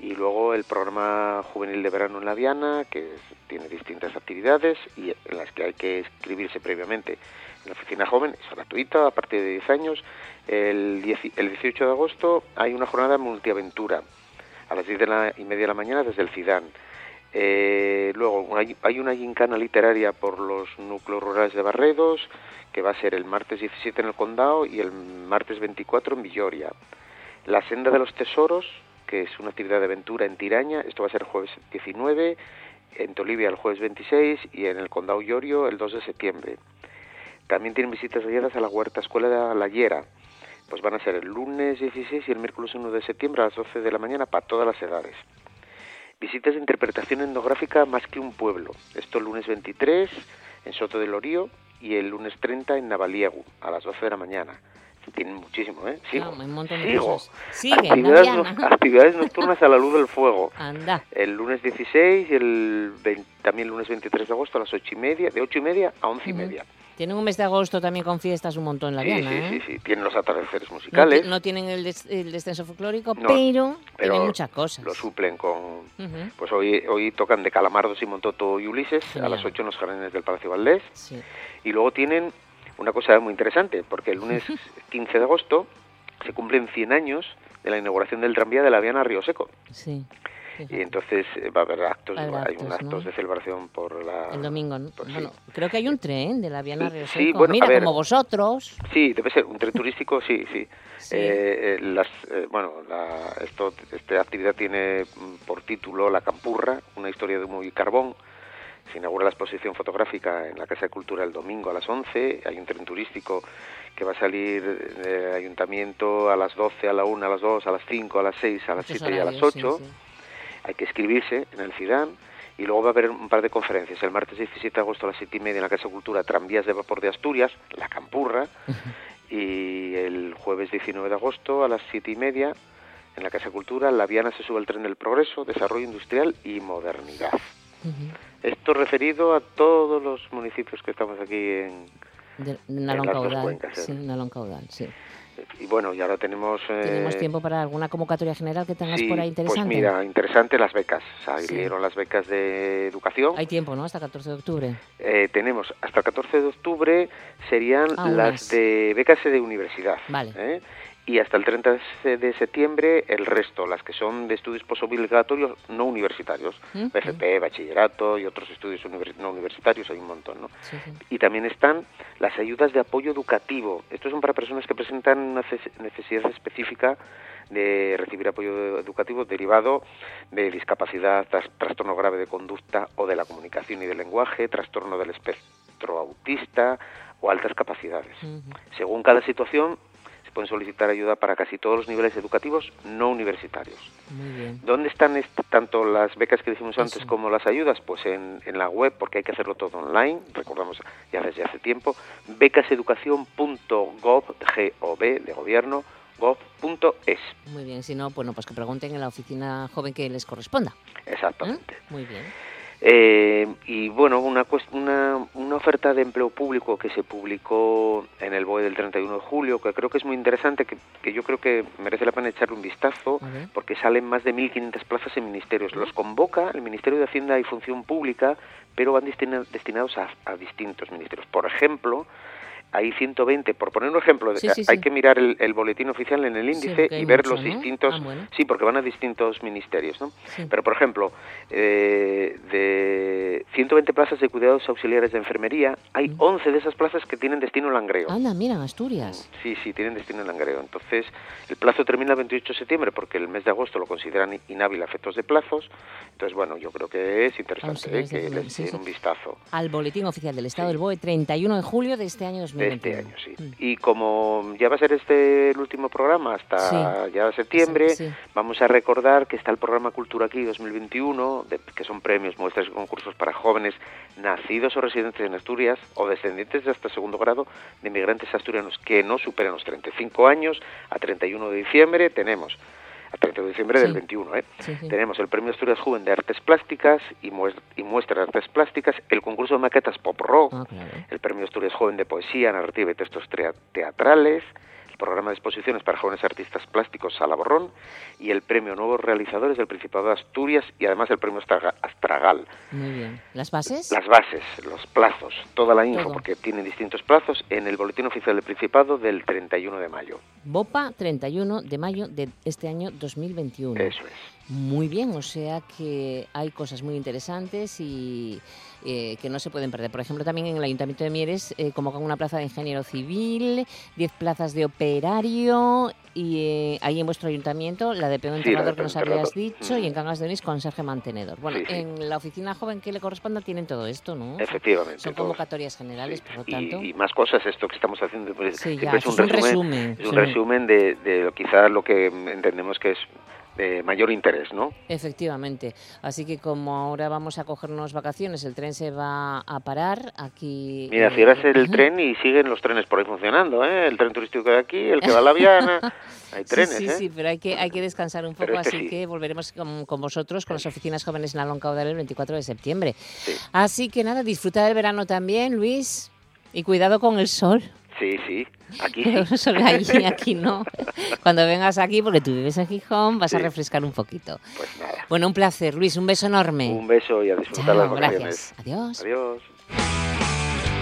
Y luego el programa juvenil de verano en la Viana, que tiene distintas actividades y en las que hay que inscribirse previamente en la oficina joven, es gratuita a partir de 10 años. El, 10 el 18 de agosto hay una jornada multiaventura a las 10 de la, y media de la mañana desde el CIDAN. Eh, luego hay, una gincana literaria por los núcleos rurales de Barredos, que va a ser el martes 17 en el Condado y el martes 24 en Villoria. La Senda de los Tesoros, que es una actividad de aventura en Tiraña, esto va a ser el jueves 19, en Tolivia el jueves 26 y en el Condado Llorio el 2 de septiembre. También tienen visitas guiadas a la Huerta Escuela de La Llera. Pues van a ser el lunes 16 y el miércoles 1 de septiembre a las 12 de la mañana para todas las edades. Visitas de interpretación etnográfica más que un pueblo. Esto el lunes 23 en Soto del Orío y el lunes 30 en Navaliegu a las 12 de la mañana. Tienen muchísimo, ¿eh? Sigo. Un montón de sigo. cosas. Sigue, actividades, no- actividades nocturnas a la luz del fuego. Anda. El lunes 16 y el 20 también el lunes 23 de agosto a las 8 y media, de 8 y media a 11 y Ujú. media. Tienen un mes de agosto también con fiestas un montón en la Sí, Viana, sí, ¿eh? sí, sí. Tienen los atardeceres No, musicales. ti- no tienen el, des- el descenso folclórico, No, pero, pero tienen muchas cosas. Lo suplen con... Ujú. Pues hoy, hoy tocan de Calamardo, Simón Toto y Ulises a las 8 en los jardines del Palacio Valdés. Sí. Y luego tienen una cosa muy interesante, porque el lunes 15 de agosto se cumplen 100 años de la inauguración del tranvía de la Viana Río Seco. Sí. Y entonces eh, va a haber actos, hay un actos, de celebración por la... El domingo, ¿no? pues sí. bueno, creo que hay un tren de la Viana Río Sí, Seco. bueno, a Mira, ver. como vosotros. Sí, debe ser un tren turístico, sí, sí. Sí. Eh, eh, las, eh, bueno, la, esto, esta actividad tiene mm, por título La Campurra, una historia de humo y carbón. Se inaugura la exposición fotográfica en la Casa de Cultura el domingo a las 11. Hay un tren turístico que va a salir del ayuntamiento a las 12, a la 1, a las 2, a las 5, a las 6, a las Muchos 7 y a las horarios, sí, 8. sí. Hay que inscribirse en el CIDAN y luego va a haber un par de conferencias. El martes 17 de agosto a las 7 y media en la Casa de Cultura Tranvías de Vapor de Asturias, La Campurra. y el jueves 19 de agosto a las 7 y media en la Casa de Cultura La Viana se sube al tren del progreso, desarrollo industrial y modernidad. Esto referido a todos los municipios que estamos aquí en... De, En dos cuencas, ¿eh? Sí, Caudal, sí. Y bueno, y ahora tenemos... eh, ¿Tenemos tiempo para alguna convocatoria general que tengas sí, por ahí interesante? Pues mira, interesante las becas. Sí. Salieron las becas de educación. Hay tiempo, ¿no? Hasta 14 de octubre. Eh, tenemos hasta el 14 de octubre serían Ah, las de becas de universidad. Vale. ¿eh? Y hasta el 30 de septiembre el resto, las que son de estudios posobligatorios no universitarios, FP, bachillerato y otros estudios univers- no universitarios, hay un montón, ¿no? Sí, sí. Y también están las ayudas de apoyo educativo. Estos son para personas que presentan una ces- necesidad específica de recibir apoyo educativo derivado de discapacidad, tras- trastorno grave de conducta o de la comunicación y del lenguaje, trastorno del espectro autista o altas capacidades. Según cada situación, pueden solicitar ayuda para casi todos los niveles educativos no universitarios. Muy bien. ¿Dónde están est- tanto las becas que dijimos antes como las ayudas? Pues en, en la web, porque hay que hacerlo todo online, recordamos ya desde hace tiempo, becaseducación.gov, de gobierno, gov.es. Muy bien. Si no, bueno, pues que pregunten en la oficina joven que les corresponda. ¿eh? Exactamente. Muy bien. Eh, y bueno, una, una, una, oferta de empleo público que se publicó en el BOE del 31 de julio, que creo que es muy interesante, que, que yo creo que merece la pena echarle un vistazo, porque salen más de 1.500 plazas en ministerios. Los convoca el Ministerio de Hacienda y Función Pública, pero van destinados a, a distintos ministerios. Por ejemplo, hay 120, por poner un ejemplo, hay que mirar el, boletín oficial en el índice y ver los distintos, ah, sí, porque van a distintos ministerios, ¿no? Pero, por ejemplo, eh, de 120 plazas de cuidados auxiliares de enfermería, hay 11 de esas plazas que tienen destino Langreo. Anda, mira, Asturias. Sí, sí, tienen destino Langreo. Entonces, el plazo termina el 28 de septiembre porque el mes de agosto lo consideran inhábil a efectos de plazos. Entonces, bueno, yo creo que es interesante ¿eh? que les den un vistazo. Al boletín oficial del Estado del BOE, 31 de julio de este año 2020 de este año, sí. Mm. Y como ya va a ser este el último programa hasta ya septiembre, vamos a recordar que está el programa Cultura Aquí 2021, que son premios, muestras y concursos para jóvenes nacidos o residentes en Asturias o descendientes de hasta segundo grado de inmigrantes asturianos que no superen los 35 años. A 31 de diciembre tenemos a 30 de diciembre del 21. ¿eh? Tenemos el Premio Asturias Joven de Artes Plásticas y, y Muestra de Artes Plásticas, el concurso de maquetas Pop Rock, ah, el Premio Asturias Joven de Poesía, Narrativa y Textos Teatrales, programa de exposiciones para jóvenes artistas plásticos Sala Borrón y el premio Nuevos Realizadores del Principado de Asturias y además el premio Astragal. Muy bien. ¿Las bases? Las bases, los plazos, toda la info, porque tienen distintos plazos en el Boletín Oficial del Principado del 31 de mayo. BOPA 31 de mayo de este año 2021. Eso es. Muy bien, o sea que hay cosas muy interesantes y eh, que no se pueden perder. Por ejemplo, también en el Ayuntamiento de Mieres eh, convocan una plaza de ingeniero civil, 10 plazas de operario y eh, ahí en vuestro ayuntamiento la de peón enterrador que nos habías dicho y en Cangas de Onís conserje mantenedor. Bueno, en la oficina joven que le corresponda tienen todo esto, ¿no? Efectivamente. Son convocatorias generales, por lo tanto. Y, más cosas, esto que estamos haciendo pues, es un, resumen, Es un resumen de, de quizás lo que entendemos que es de mayor interés, ¿no? Efectivamente. Así que como ahora vamos a cogernos vacaciones, el tren se va a parar aquí. Mira, es el tren y siguen los trenes por ahí funcionando, ¿eh? El tren turístico de aquí, el que va a la Viana. Hay trenes, sí, sí, sí, pero hay que, hay que descansar un poco, este así que volveremos con, con, vosotros, con las oficinas jóvenes en Alon Caudal el 24 de septiembre. Así que nada, disfruta del verano también, Luis, y cuidado con el sol. Sí, sí. Aquí sí. aquí no. Cuando vengas aquí, porque tú vives en Gijón, vas a refrescar un poquito. Pues nada. Bueno, un placer, Luis, un beso enorme. Un beso y a disfrutar las vacaciones. Gracias. Adiós. Adiós.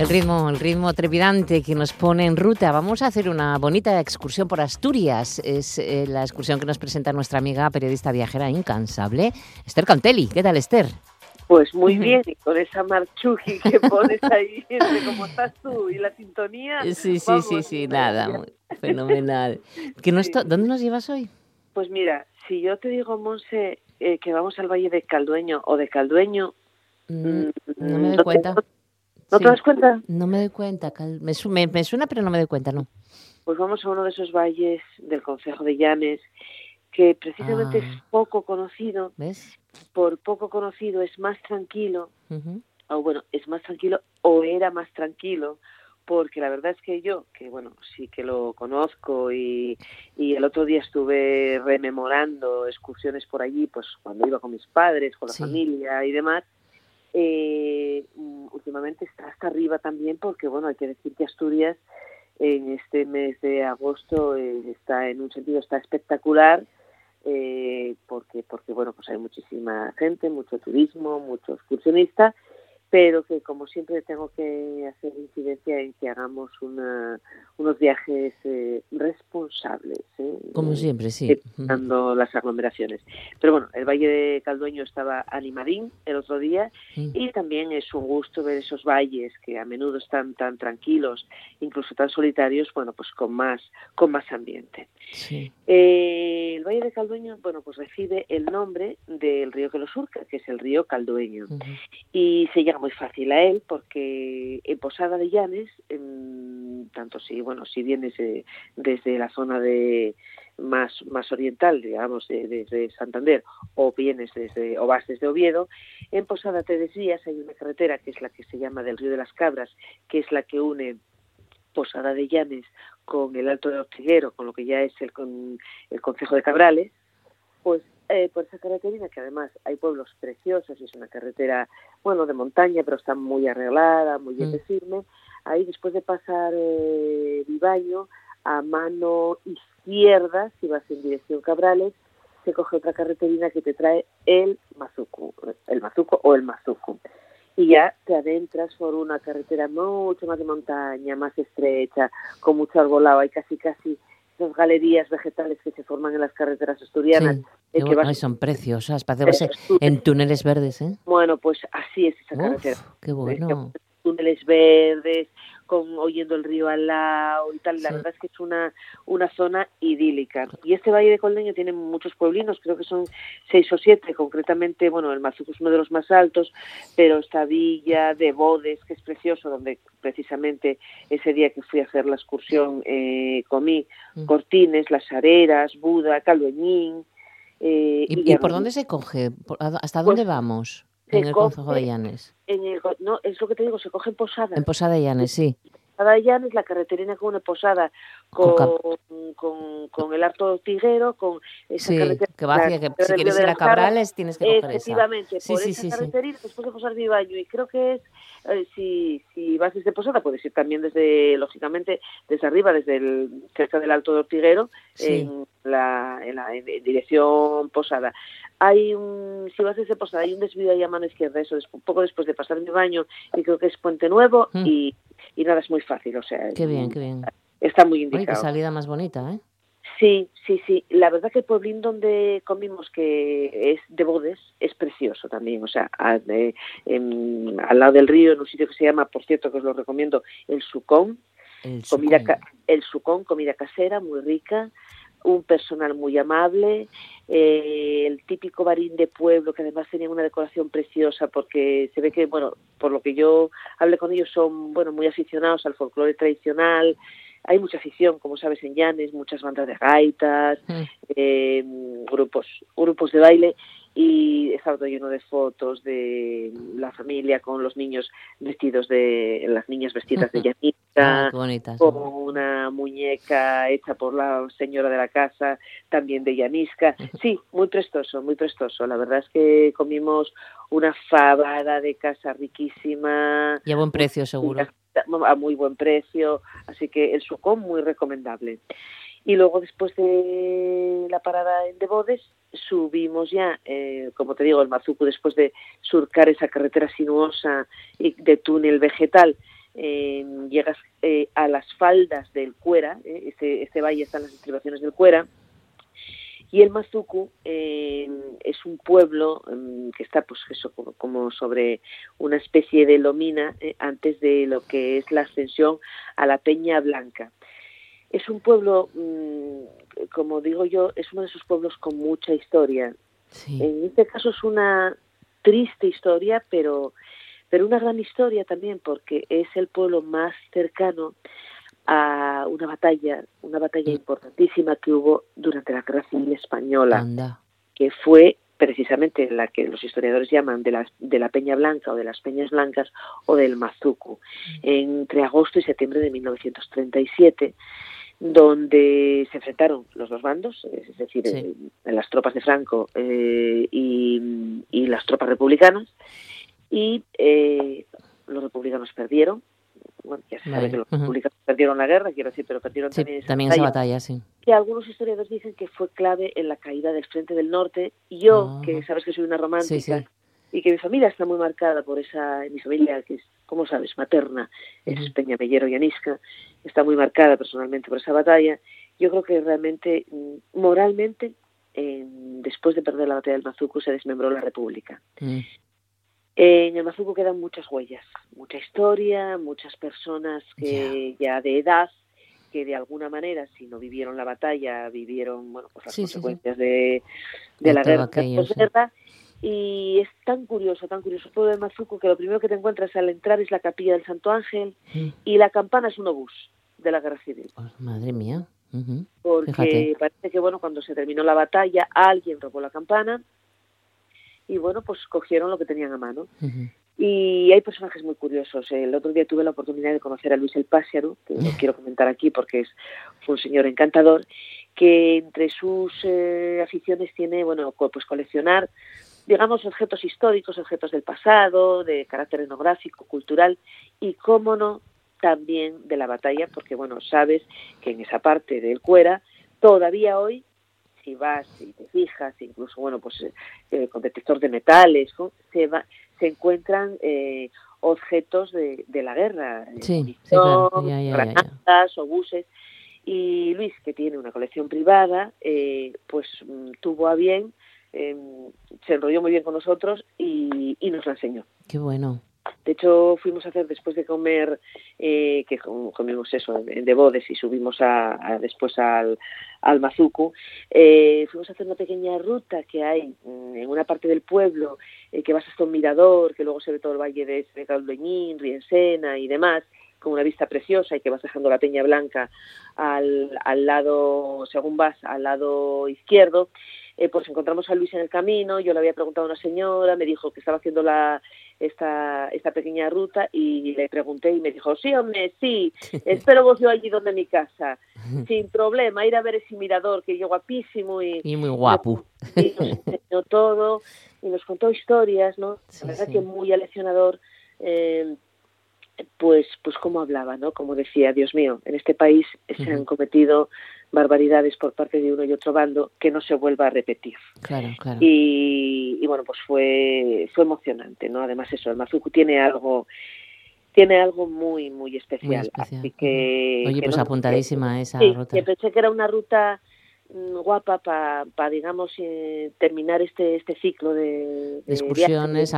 El ritmo, el ritmo trepidante que nos pone en ruta. Vamos a hacer una bonita excursión por Asturias. Es eh, la excursión que nos presenta nuestra amiga periodista viajera incansable, Esther Cantelli. ¿Qué tal, Esther? Pues muy bien, y con esa marchuji que pones ahí, como estás tú y la sintonía. Sí, sí, sí, sí, nada, fenomenal. ¿Que no ¿Dónde nos llevas hoy? Pues mira, si yo te digo, Monse, eh, que vamos al Valle de Caldueño o de Caldueño... Mm, no me doy cuenta. ¿No te das cuenta? No me doy cuenta. Me, suena, pero no me doy cuenta, ¿no? Pues vamos a uno de esos valles del Consejo de Llanes que precisamente es ah. poco conocido. ¿Ves? Por poco conocido es más tranquilo. O bueno, es más tranquilo o era más tranquilo porque la verdad es que yo, que bueno, sí que lo conozco y, y, el otro día estuve rememorando excursiones por allí, pues cuando iba con mis padres, con la familia y demás, eh, mm, últimamente está hasta arriba también porque, bueno, hay que decir que Asturias en este mes de agosto eh, está en un sentido está espectacular eh, porque porque bueno pues hay muchísima gente mucho turismo mucho excursionista pero que como siempre tengo que hacer incidencia en que hagamos una, unos viajes eh, responsables. ¿eh? Como siempre, sí. Evitando las aglomeraciones. Pero bueno, el Valle de Caldueño estaba animadín el otro día y también es un gusto ver esos valles que a menudo están tan tranquilos, incluso tan solitarios, bueno, pues con más, con más ambiente. Sí. Eh, el Valle de Caldueño, bueno, pues recibe el nombre del río que lo surca, que es el río Caldueño. Y se llega muy fácil a él porque en Posada de Llanes, tanto si, bueno, si vienes desde la zona de más, más oriental, digamos, de- desde Santander, o vienes desde, o vas desde Oviedo, en Posada te desvías, hay una carretera que es la que se llama del Río de las Cabras, que es la que une Posada de Llanes con el Alto de Ortiguero, con lo que ya es el, con, el Concejo de Cabrales, pues eh, por esa carreterina, que además hay pueblos preciosos y es una carretera, bueno, de montaña, pero está muy arreglada, muy bien de firme, ahí después de pasar eh, Vivaño, a mano izquierda, si vas en dirección Cabrales, se coge otra carreterina que te trae el Mazuco, el Mazuco o el Mazuco. Y ya te adentras por una carretera mucho más de montaña, más estrecha, con mucho arbolado, hay casi casi esas galerías vegetales que se forman en las carreteras asturianas. Sí. Qué bueno, son preciosas, que vas en- túneles verdes, ¿eh? Bueno, pues así es esa Uf, carretera. qué bueno. túneles verdes, con oyendo el río al lado y tal. La verdad es que es una, una zona idílica. Y este Valle de Coldeño tiene muchos pueblinos, creo que son seis o siete, concretamente, bueno, el Mazuco es uno de los más altos, pero esta villa de Bodes, que es precioso, donde precisamente ese día que fui a hacer la excursión eh, comí Mm. Cortines, Las Areras, Buda, Caldueñín. Eh, ¿Y, ya y por dónde se coge? ¿Por- a- ¿Hasta Pues, dónde vamos? se En el coge- Concejo de Llanes. En el, no, es lo que te digo, se cogen posadas. En Posada de Llanes, sí. Posada de Llanes, la carreterina con una posada con, Con con, con el Alto Tiguero, con esa Sí, carretera. que va hacia que si quieres ir a. Cabrales tienes que coger esa. Efectivamente, Sí, por sí, esa sí, sí. carreterina, después de Posar Vivaño, y creo que es, eh, si, si vas desde Posada, puedes ir también desde, lógicamente, desde arriba, desde el, cerca del Alto de Ortiguero, Sí. en, la, en, la, en dirección Posada. Hay un, si vas desde Posada, hay un desvío ahí a mano izquierda, eso, poco después de pasar mi baño, y creo que es Puente Nuevo, Mm. y, y nada, es muy fácil, o sea, Qué bien, qué bien. está muy Oye, qué indicado. salida más bonita, ¿eh? Sí, sí, sí. La verdad que el pueblín donde comimos, que es de Bodes, es precioso también. O sea, a- de- en- al lado del río, en un sitio que se llama, por cierto, que os lo recomiendo, el Sucón. El Comida Sucón. el Sucón, comida casera, muy rica. Un personal muy amable. eh, el típico barín de pueblo, que además tenía una decoración preciosa, porque se ve que, bueno, por lo que yo hablé con ellos, son, bueno, muy aficionados al folclore tradicional. Hay mucha afición, como sabes, en Llanes, muchas bandas de gaitas, Mm. eh, grupos, grupos de baile y estaba todo lleno de fotos de la familia con los niños vestidos de, las niñas vestidas de llanita, bonitas. con una muñeca hecha por la señora de la casa, también de llanisca. Sí, muy prestoso, muy prestoso. La verdad es que comimos una fabada de casa riquísima. Y a buen precio, seguro. A muy buen precio, así que el sucón muy recomendable. Y luego después de la parada en Debodes subimos ya, eh, como te digo, el Mazuco después de surcar esa carretera sinuosa y de túnel vegetal, eh, llegas eh, a las faldas del Cuera, eh, este, este valle está en las estribaciones del Cuera, y el Mazucu eh, es un pueblo eh, que está pues eso como, como sobre una especie de lomina eh, antes de lo que es la ascensión a la Peña Blanca. Es un pueblo, mm, como digo yo, es uno de esos pueblos con mucha historia. Sí. En este caso es una triste historia, pero, pero una gran historia también, porque es el pueblo más cercano a una batalla, una batalla importantísima que hubo durante la Guerra Civil Española, Anda. que fue precisamente la que los historiadores llaman de la, de la Peña Blanca o de las Peñas Blancas o del Mazuco, entre agosto y septiembre de 1937 donde se enfrentaron los dos bandos, es decir, Sí. eh, las tropas de Franco eh, y, y las tropas republicanas, y eh, los republicanos perdieron. Bueno, ya se sabe que los republicanos perdieron la guerra, quiero decir, pero perdieron Sí, también esa también esa batalla sí. que algunos historiadores dicen que fue clave en la caída del Frente del Norte. Y yo, Ah. que sabes que soy una romántica, Sí, y que mi familia está muy marcada por esa, mi familia que es, como sabes, materna, es Peñamellero y Anisca, está muy marcada personalmente por esa batalla. Yo creo que realmente, mm, moralmente, después de perder la batalla del Mazuco, se desmembró la República. En el Mazuco quedan muchas huellas, mucha historia, muchas personas que ya de edad que de alguna manera, si no vivieron la batalla, vivieron bueno, pues las consecuencias de, de, la guerra, posguerra. Y es tan curioso, tan curioso todo de Mazuco que lo primero que te encuentras al entrar es la capilla del Santo Ángel Mm. y la campana es un obús de la guerra civil. Madre mía. Porque Fíjate. parece que bueno, cuando se terminó la batalla, alguien robó la campana y bueno, pues cogieron lo que tenían a mano. Y hay personajes muy curiosos. El otro día tuve la oportunidad de conocer a Luis el Pásiaro, que lo quiero comentar aquí porque es, fue un señor encantador, que entre sus eh, aficiones tiene, bueno, pues coleccionar, digamos, objetos históricos, objetos del pasado, de carácter etnográfico, cultural, y cómo no, también de la batalla, porque, bueno, sabes que en esa parte del Cuera, todavía hoy si vas y te fijas, incluso bueno, pues eh, eh, con detector de metales, ¿no? se va, se encuentran eh, objetos de, de la guerra, eh, Sí, sí, claro. Ya, ya, obuses. Y Luis, que tiene una colección privada, eh, pues mm, tuvo a bien, eh, se enrolló muy bien con nosotros y, y nos la enseñó. Qué bueno. De hecho, fuimos a hacer después de comer, eh, que com- comimos eso en, de bodes y subimos a, después al, al Mazuco, eh, fuimos a hacer una pequeña ruta que hay mm, en una parte del pueblo, eh, que vas hasta un mirador, que luego se ve todo el valle de, de Caldoñín, Riensena y demás, con una vista preciosa y que vas dejando la Peña Blanca al, al lado, según vas, al lado izquierdo. Eh, pues encontramos a Luis en el camino, yo le había preguntado a una señora, me dijo que estaba haciendo la, esta, esta pequeña ruta y le pregunté y me dijo, sí, hombre, sí, espero vos yo allí donde mi casa, sin problema, ir a ver ese mirador que yo guapísimo y, Y muy guapo. y nos enseñó todo y nos contó historias, ¿no? La verdad sí. que muy aleccionador, eh, pues, pues cómo hablaba, ¿no? Como decía, Dios mío, en este país se han cometido barbaridades por parte de uno y otro bando que no se vuelva a repetir. Claro, claro. Y, y bueno, pues fue, fue emocionante, ¿no? Además eso, el Mazuco tiene algo tiene algo muy muy especial, Muy especial. así que Oye, que pues no- apuntadísima esa sí, ruta. que pensé que era una ruta guapa para digamos eh, terminar este este ciclo de, De excursiones,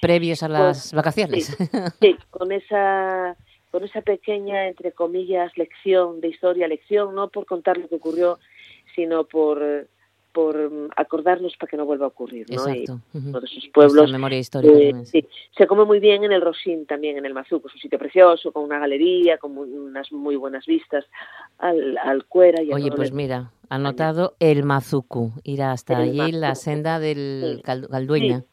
previos a las vacaciones. sí, sí, con esa con esa pequeña entre comillas lección de historia, lección no por contar lo que ocurrió, sino por por mm, acordarnos para que no vuelva a ocurrir, ¿no? Y Exacto. Ujú. uno de esos pueblos memoria histórica eh, sí. se come muy bien en el Rosín también en el Mazuco es un sitio precioso con una galería con muy- unas muy buenas vistas al, al Cuera y al Oye, pues mira, anotado el Mazucu, ir hasta El allí, la senda del Sí. Caldueña.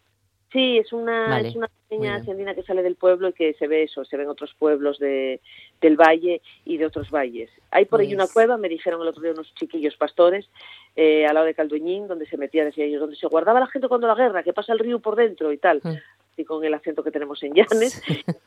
Sí, es una, Vale, es una muy pequeña que sale del pueblo y que se ve eso, se ven otros pueblos de, del valle y de otros valles. Hay por ahí una Pues- cueva, me dijeron el otro día unos chiquillos pastores, eh, al lado de Calduñín, donde se metía, decía ellos, donde se guardaba la gente cuando la guerra, que pasa el río por dentro y tal. Mm. Y con el acento que tenemos en Llanes,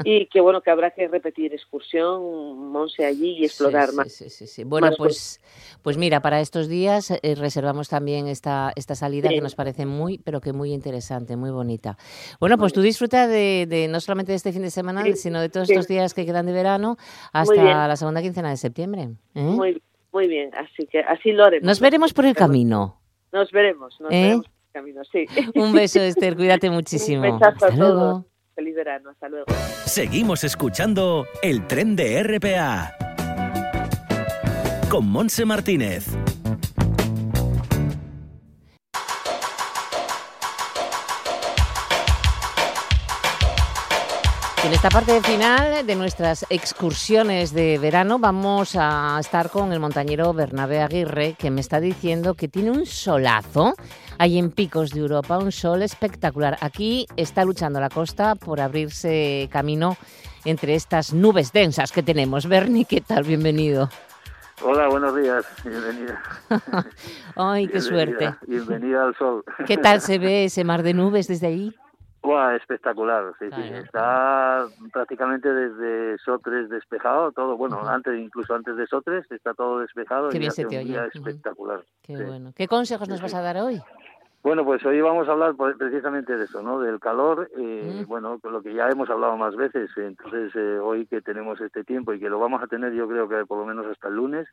y que bueno, que habrá que repetir excursión, Monse allí y explorar sí, más. Sí, sí, sí. Bueno, más pues, pues mira, para estos días eh, reservamos también esta, esta salida que nos parece muy, pero que muy interesante, muy bonita. Bueno, pues tú disfruta de, de no solamente de este fin de semana, Sí, sino de todos estos días que quedan de verano hasta la segunda quincena de septiembre. ¿eh? Muy, muy bien, así que así lo haremos. Nos veremos por el camino. Nos veremos, nos ¿Eh? veremos sí. Un beso, Esther, cuídate muchísimo. Un besazo Hasta a luego. todos. Feliz verano, hasta luego. Seguimos escuchando el tren de RPA con Monse Martínez. En esta parte final de nuestras excursiones de verano vamos a estar con el montañero Bernabé Aguirre, que me está diciendo que tiene un solazo ahí en Picos de Europa, un sol espectacular. Aquí está luchando la costa por abrirse camino entre estas nubes densas que tenemos. Bernie, ¿qué tal? Bienvenido. Hola, buenos días. Bienvenida. Ay, qué suerte. Bienvenida al sol. ¿Qué tal se ve ese mar de nubes desde ahí? Buah, espectacular, sí, sí. Está prácticamente desde Sotres despejado, todo, bueno, antes incluso antes de Sotres está todo despejado Qué y bien hace se te un oye. espectacular. Qué sí. bueno. ¿Qué consejos nos vas a dar hoy? Bueno, pues hoy vamos a hablar precisamente de eso, ¿no? Del calor, eh, mm. bueno, lo que ya hemos hablado más veces. Entonces, eh, hoy que tenemos este tiempo y que lo vamos a tener, yo creo que por lo menos hasta el lunes,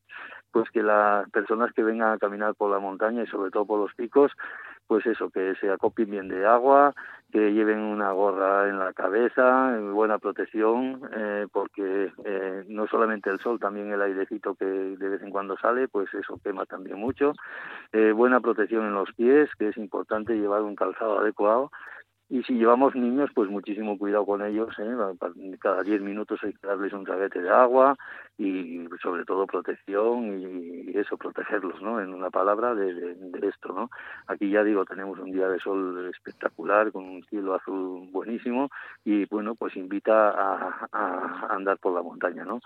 pues que las personas que vengan a caminar por la montaña y sobre todo por los picos, pues eso, que se acopien bien de agua, que lleven una gorra en la cabeza, buena protección, eh, porque eh, no solamente el sol, también el airecito que de vez en cuando sale, pues eso quema también mucho. Eh, buena protección en los pies, que es importante llevar un calzado adecuado y si llevamos niños, pues muchísimo cuidado con ellos. ¿eh? Cada 10 minutos hay que darles un traguete de agua y sobre todo protección y, eso, protegerlos, ¿no? En una palabra de, esto, ¿no? Aquí ya digo, tenemos un día de sol espectacular con un cielo azul buenísimo y bueno, pues invita a andar por la montaña, ¿no?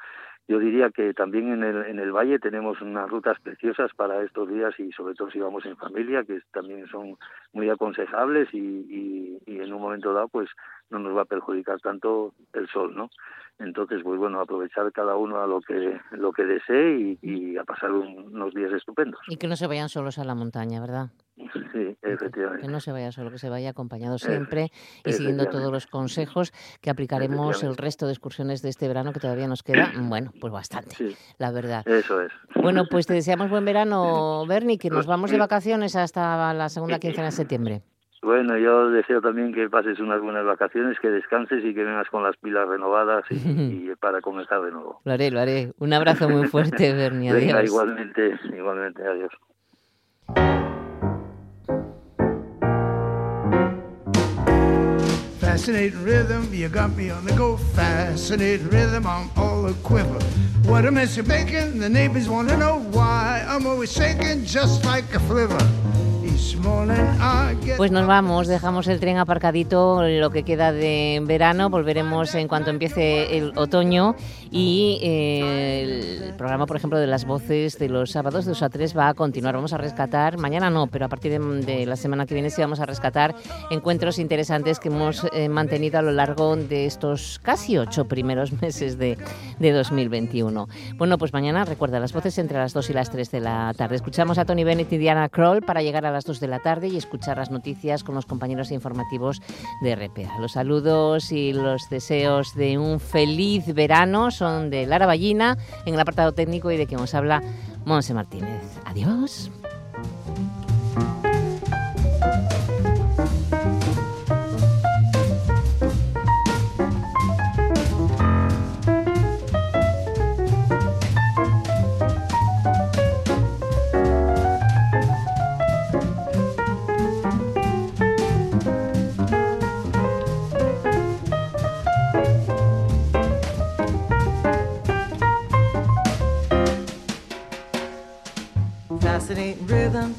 Yo diría que también en el, en el valle tenemos unas rutas preciosas para estos días y sobre todo si vamos en familia, que también son muy aconsejables y, y, y en un momento dado pues no nos va a perjudicar tanto el sol, ¿no? Entonces, pues bueno, aprovechar cada uno a lo que lo que desee y, a pasar unos días estupendos. Y que no se vayan solos a la montaña, ¿verdad? Sí, efectivamente. Que no se vaya solo, que se vaya acompañado siempre y siguiendo todos los consejos que aplicaremos el resto de excursiones de este verano que todavía nos queda, bueno, pues bastante, la verdad. Eso es. Bueno, pues te deseamos buen verano, Bernie, que nos vamos de vacaciones hasta la segunda quincena de septiembre. Bueno, yo deseo también que pases unas buenas vacaciones, que descanses y que vengas con las pilas renovadas y, para comenzar de nuevo. Lo haré, lo haré. Un abrazo muy fuerte, Bernie. Adiós. igualmente, igualmente, adiós. Fascinating rhythm, you got me on the go. Fascinating rhythm, I'm all a quiver. What a mess you're making, the neighbors want to know why. I'm always shaking just like a flivver. Pues nos vamos, dejamos el tren aparcadito lo que queda de verano, volveremos en cuanto empiece el otoño y eh, el programa, por ejemplo, de las voces de los sábados de 2 a 3 va a continuar. Vamos a rescatar, mañana no, pero a partir de, la semana que viene sí vamos a rescatar encuentros interesantes que hemos eh, mantenido a lo largo de estos casi ocho primeros meses de, de 2021. Bueno, pues mañana recuerda las voces entre las 2 y las 3 de la tarde. Escuchamos a Tony Bennett y Diana Kroll para llegar a las 2 de la tarde y escuchar las noticias con los compañeros informativos de RPA. Los saludos y los deseos de un feliz verano son de Lara Ballina en el apartado técnico y de quien nos habla Monse Martínez. Adiós.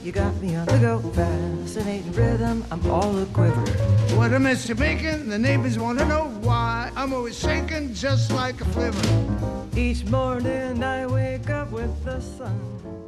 You got me on the go. Fascinating rhythm, I'm all a quiver. What a mess you're making, the neighbors want to know why. I'm always shaking just like a flivver. Each morning I wake up with the sun.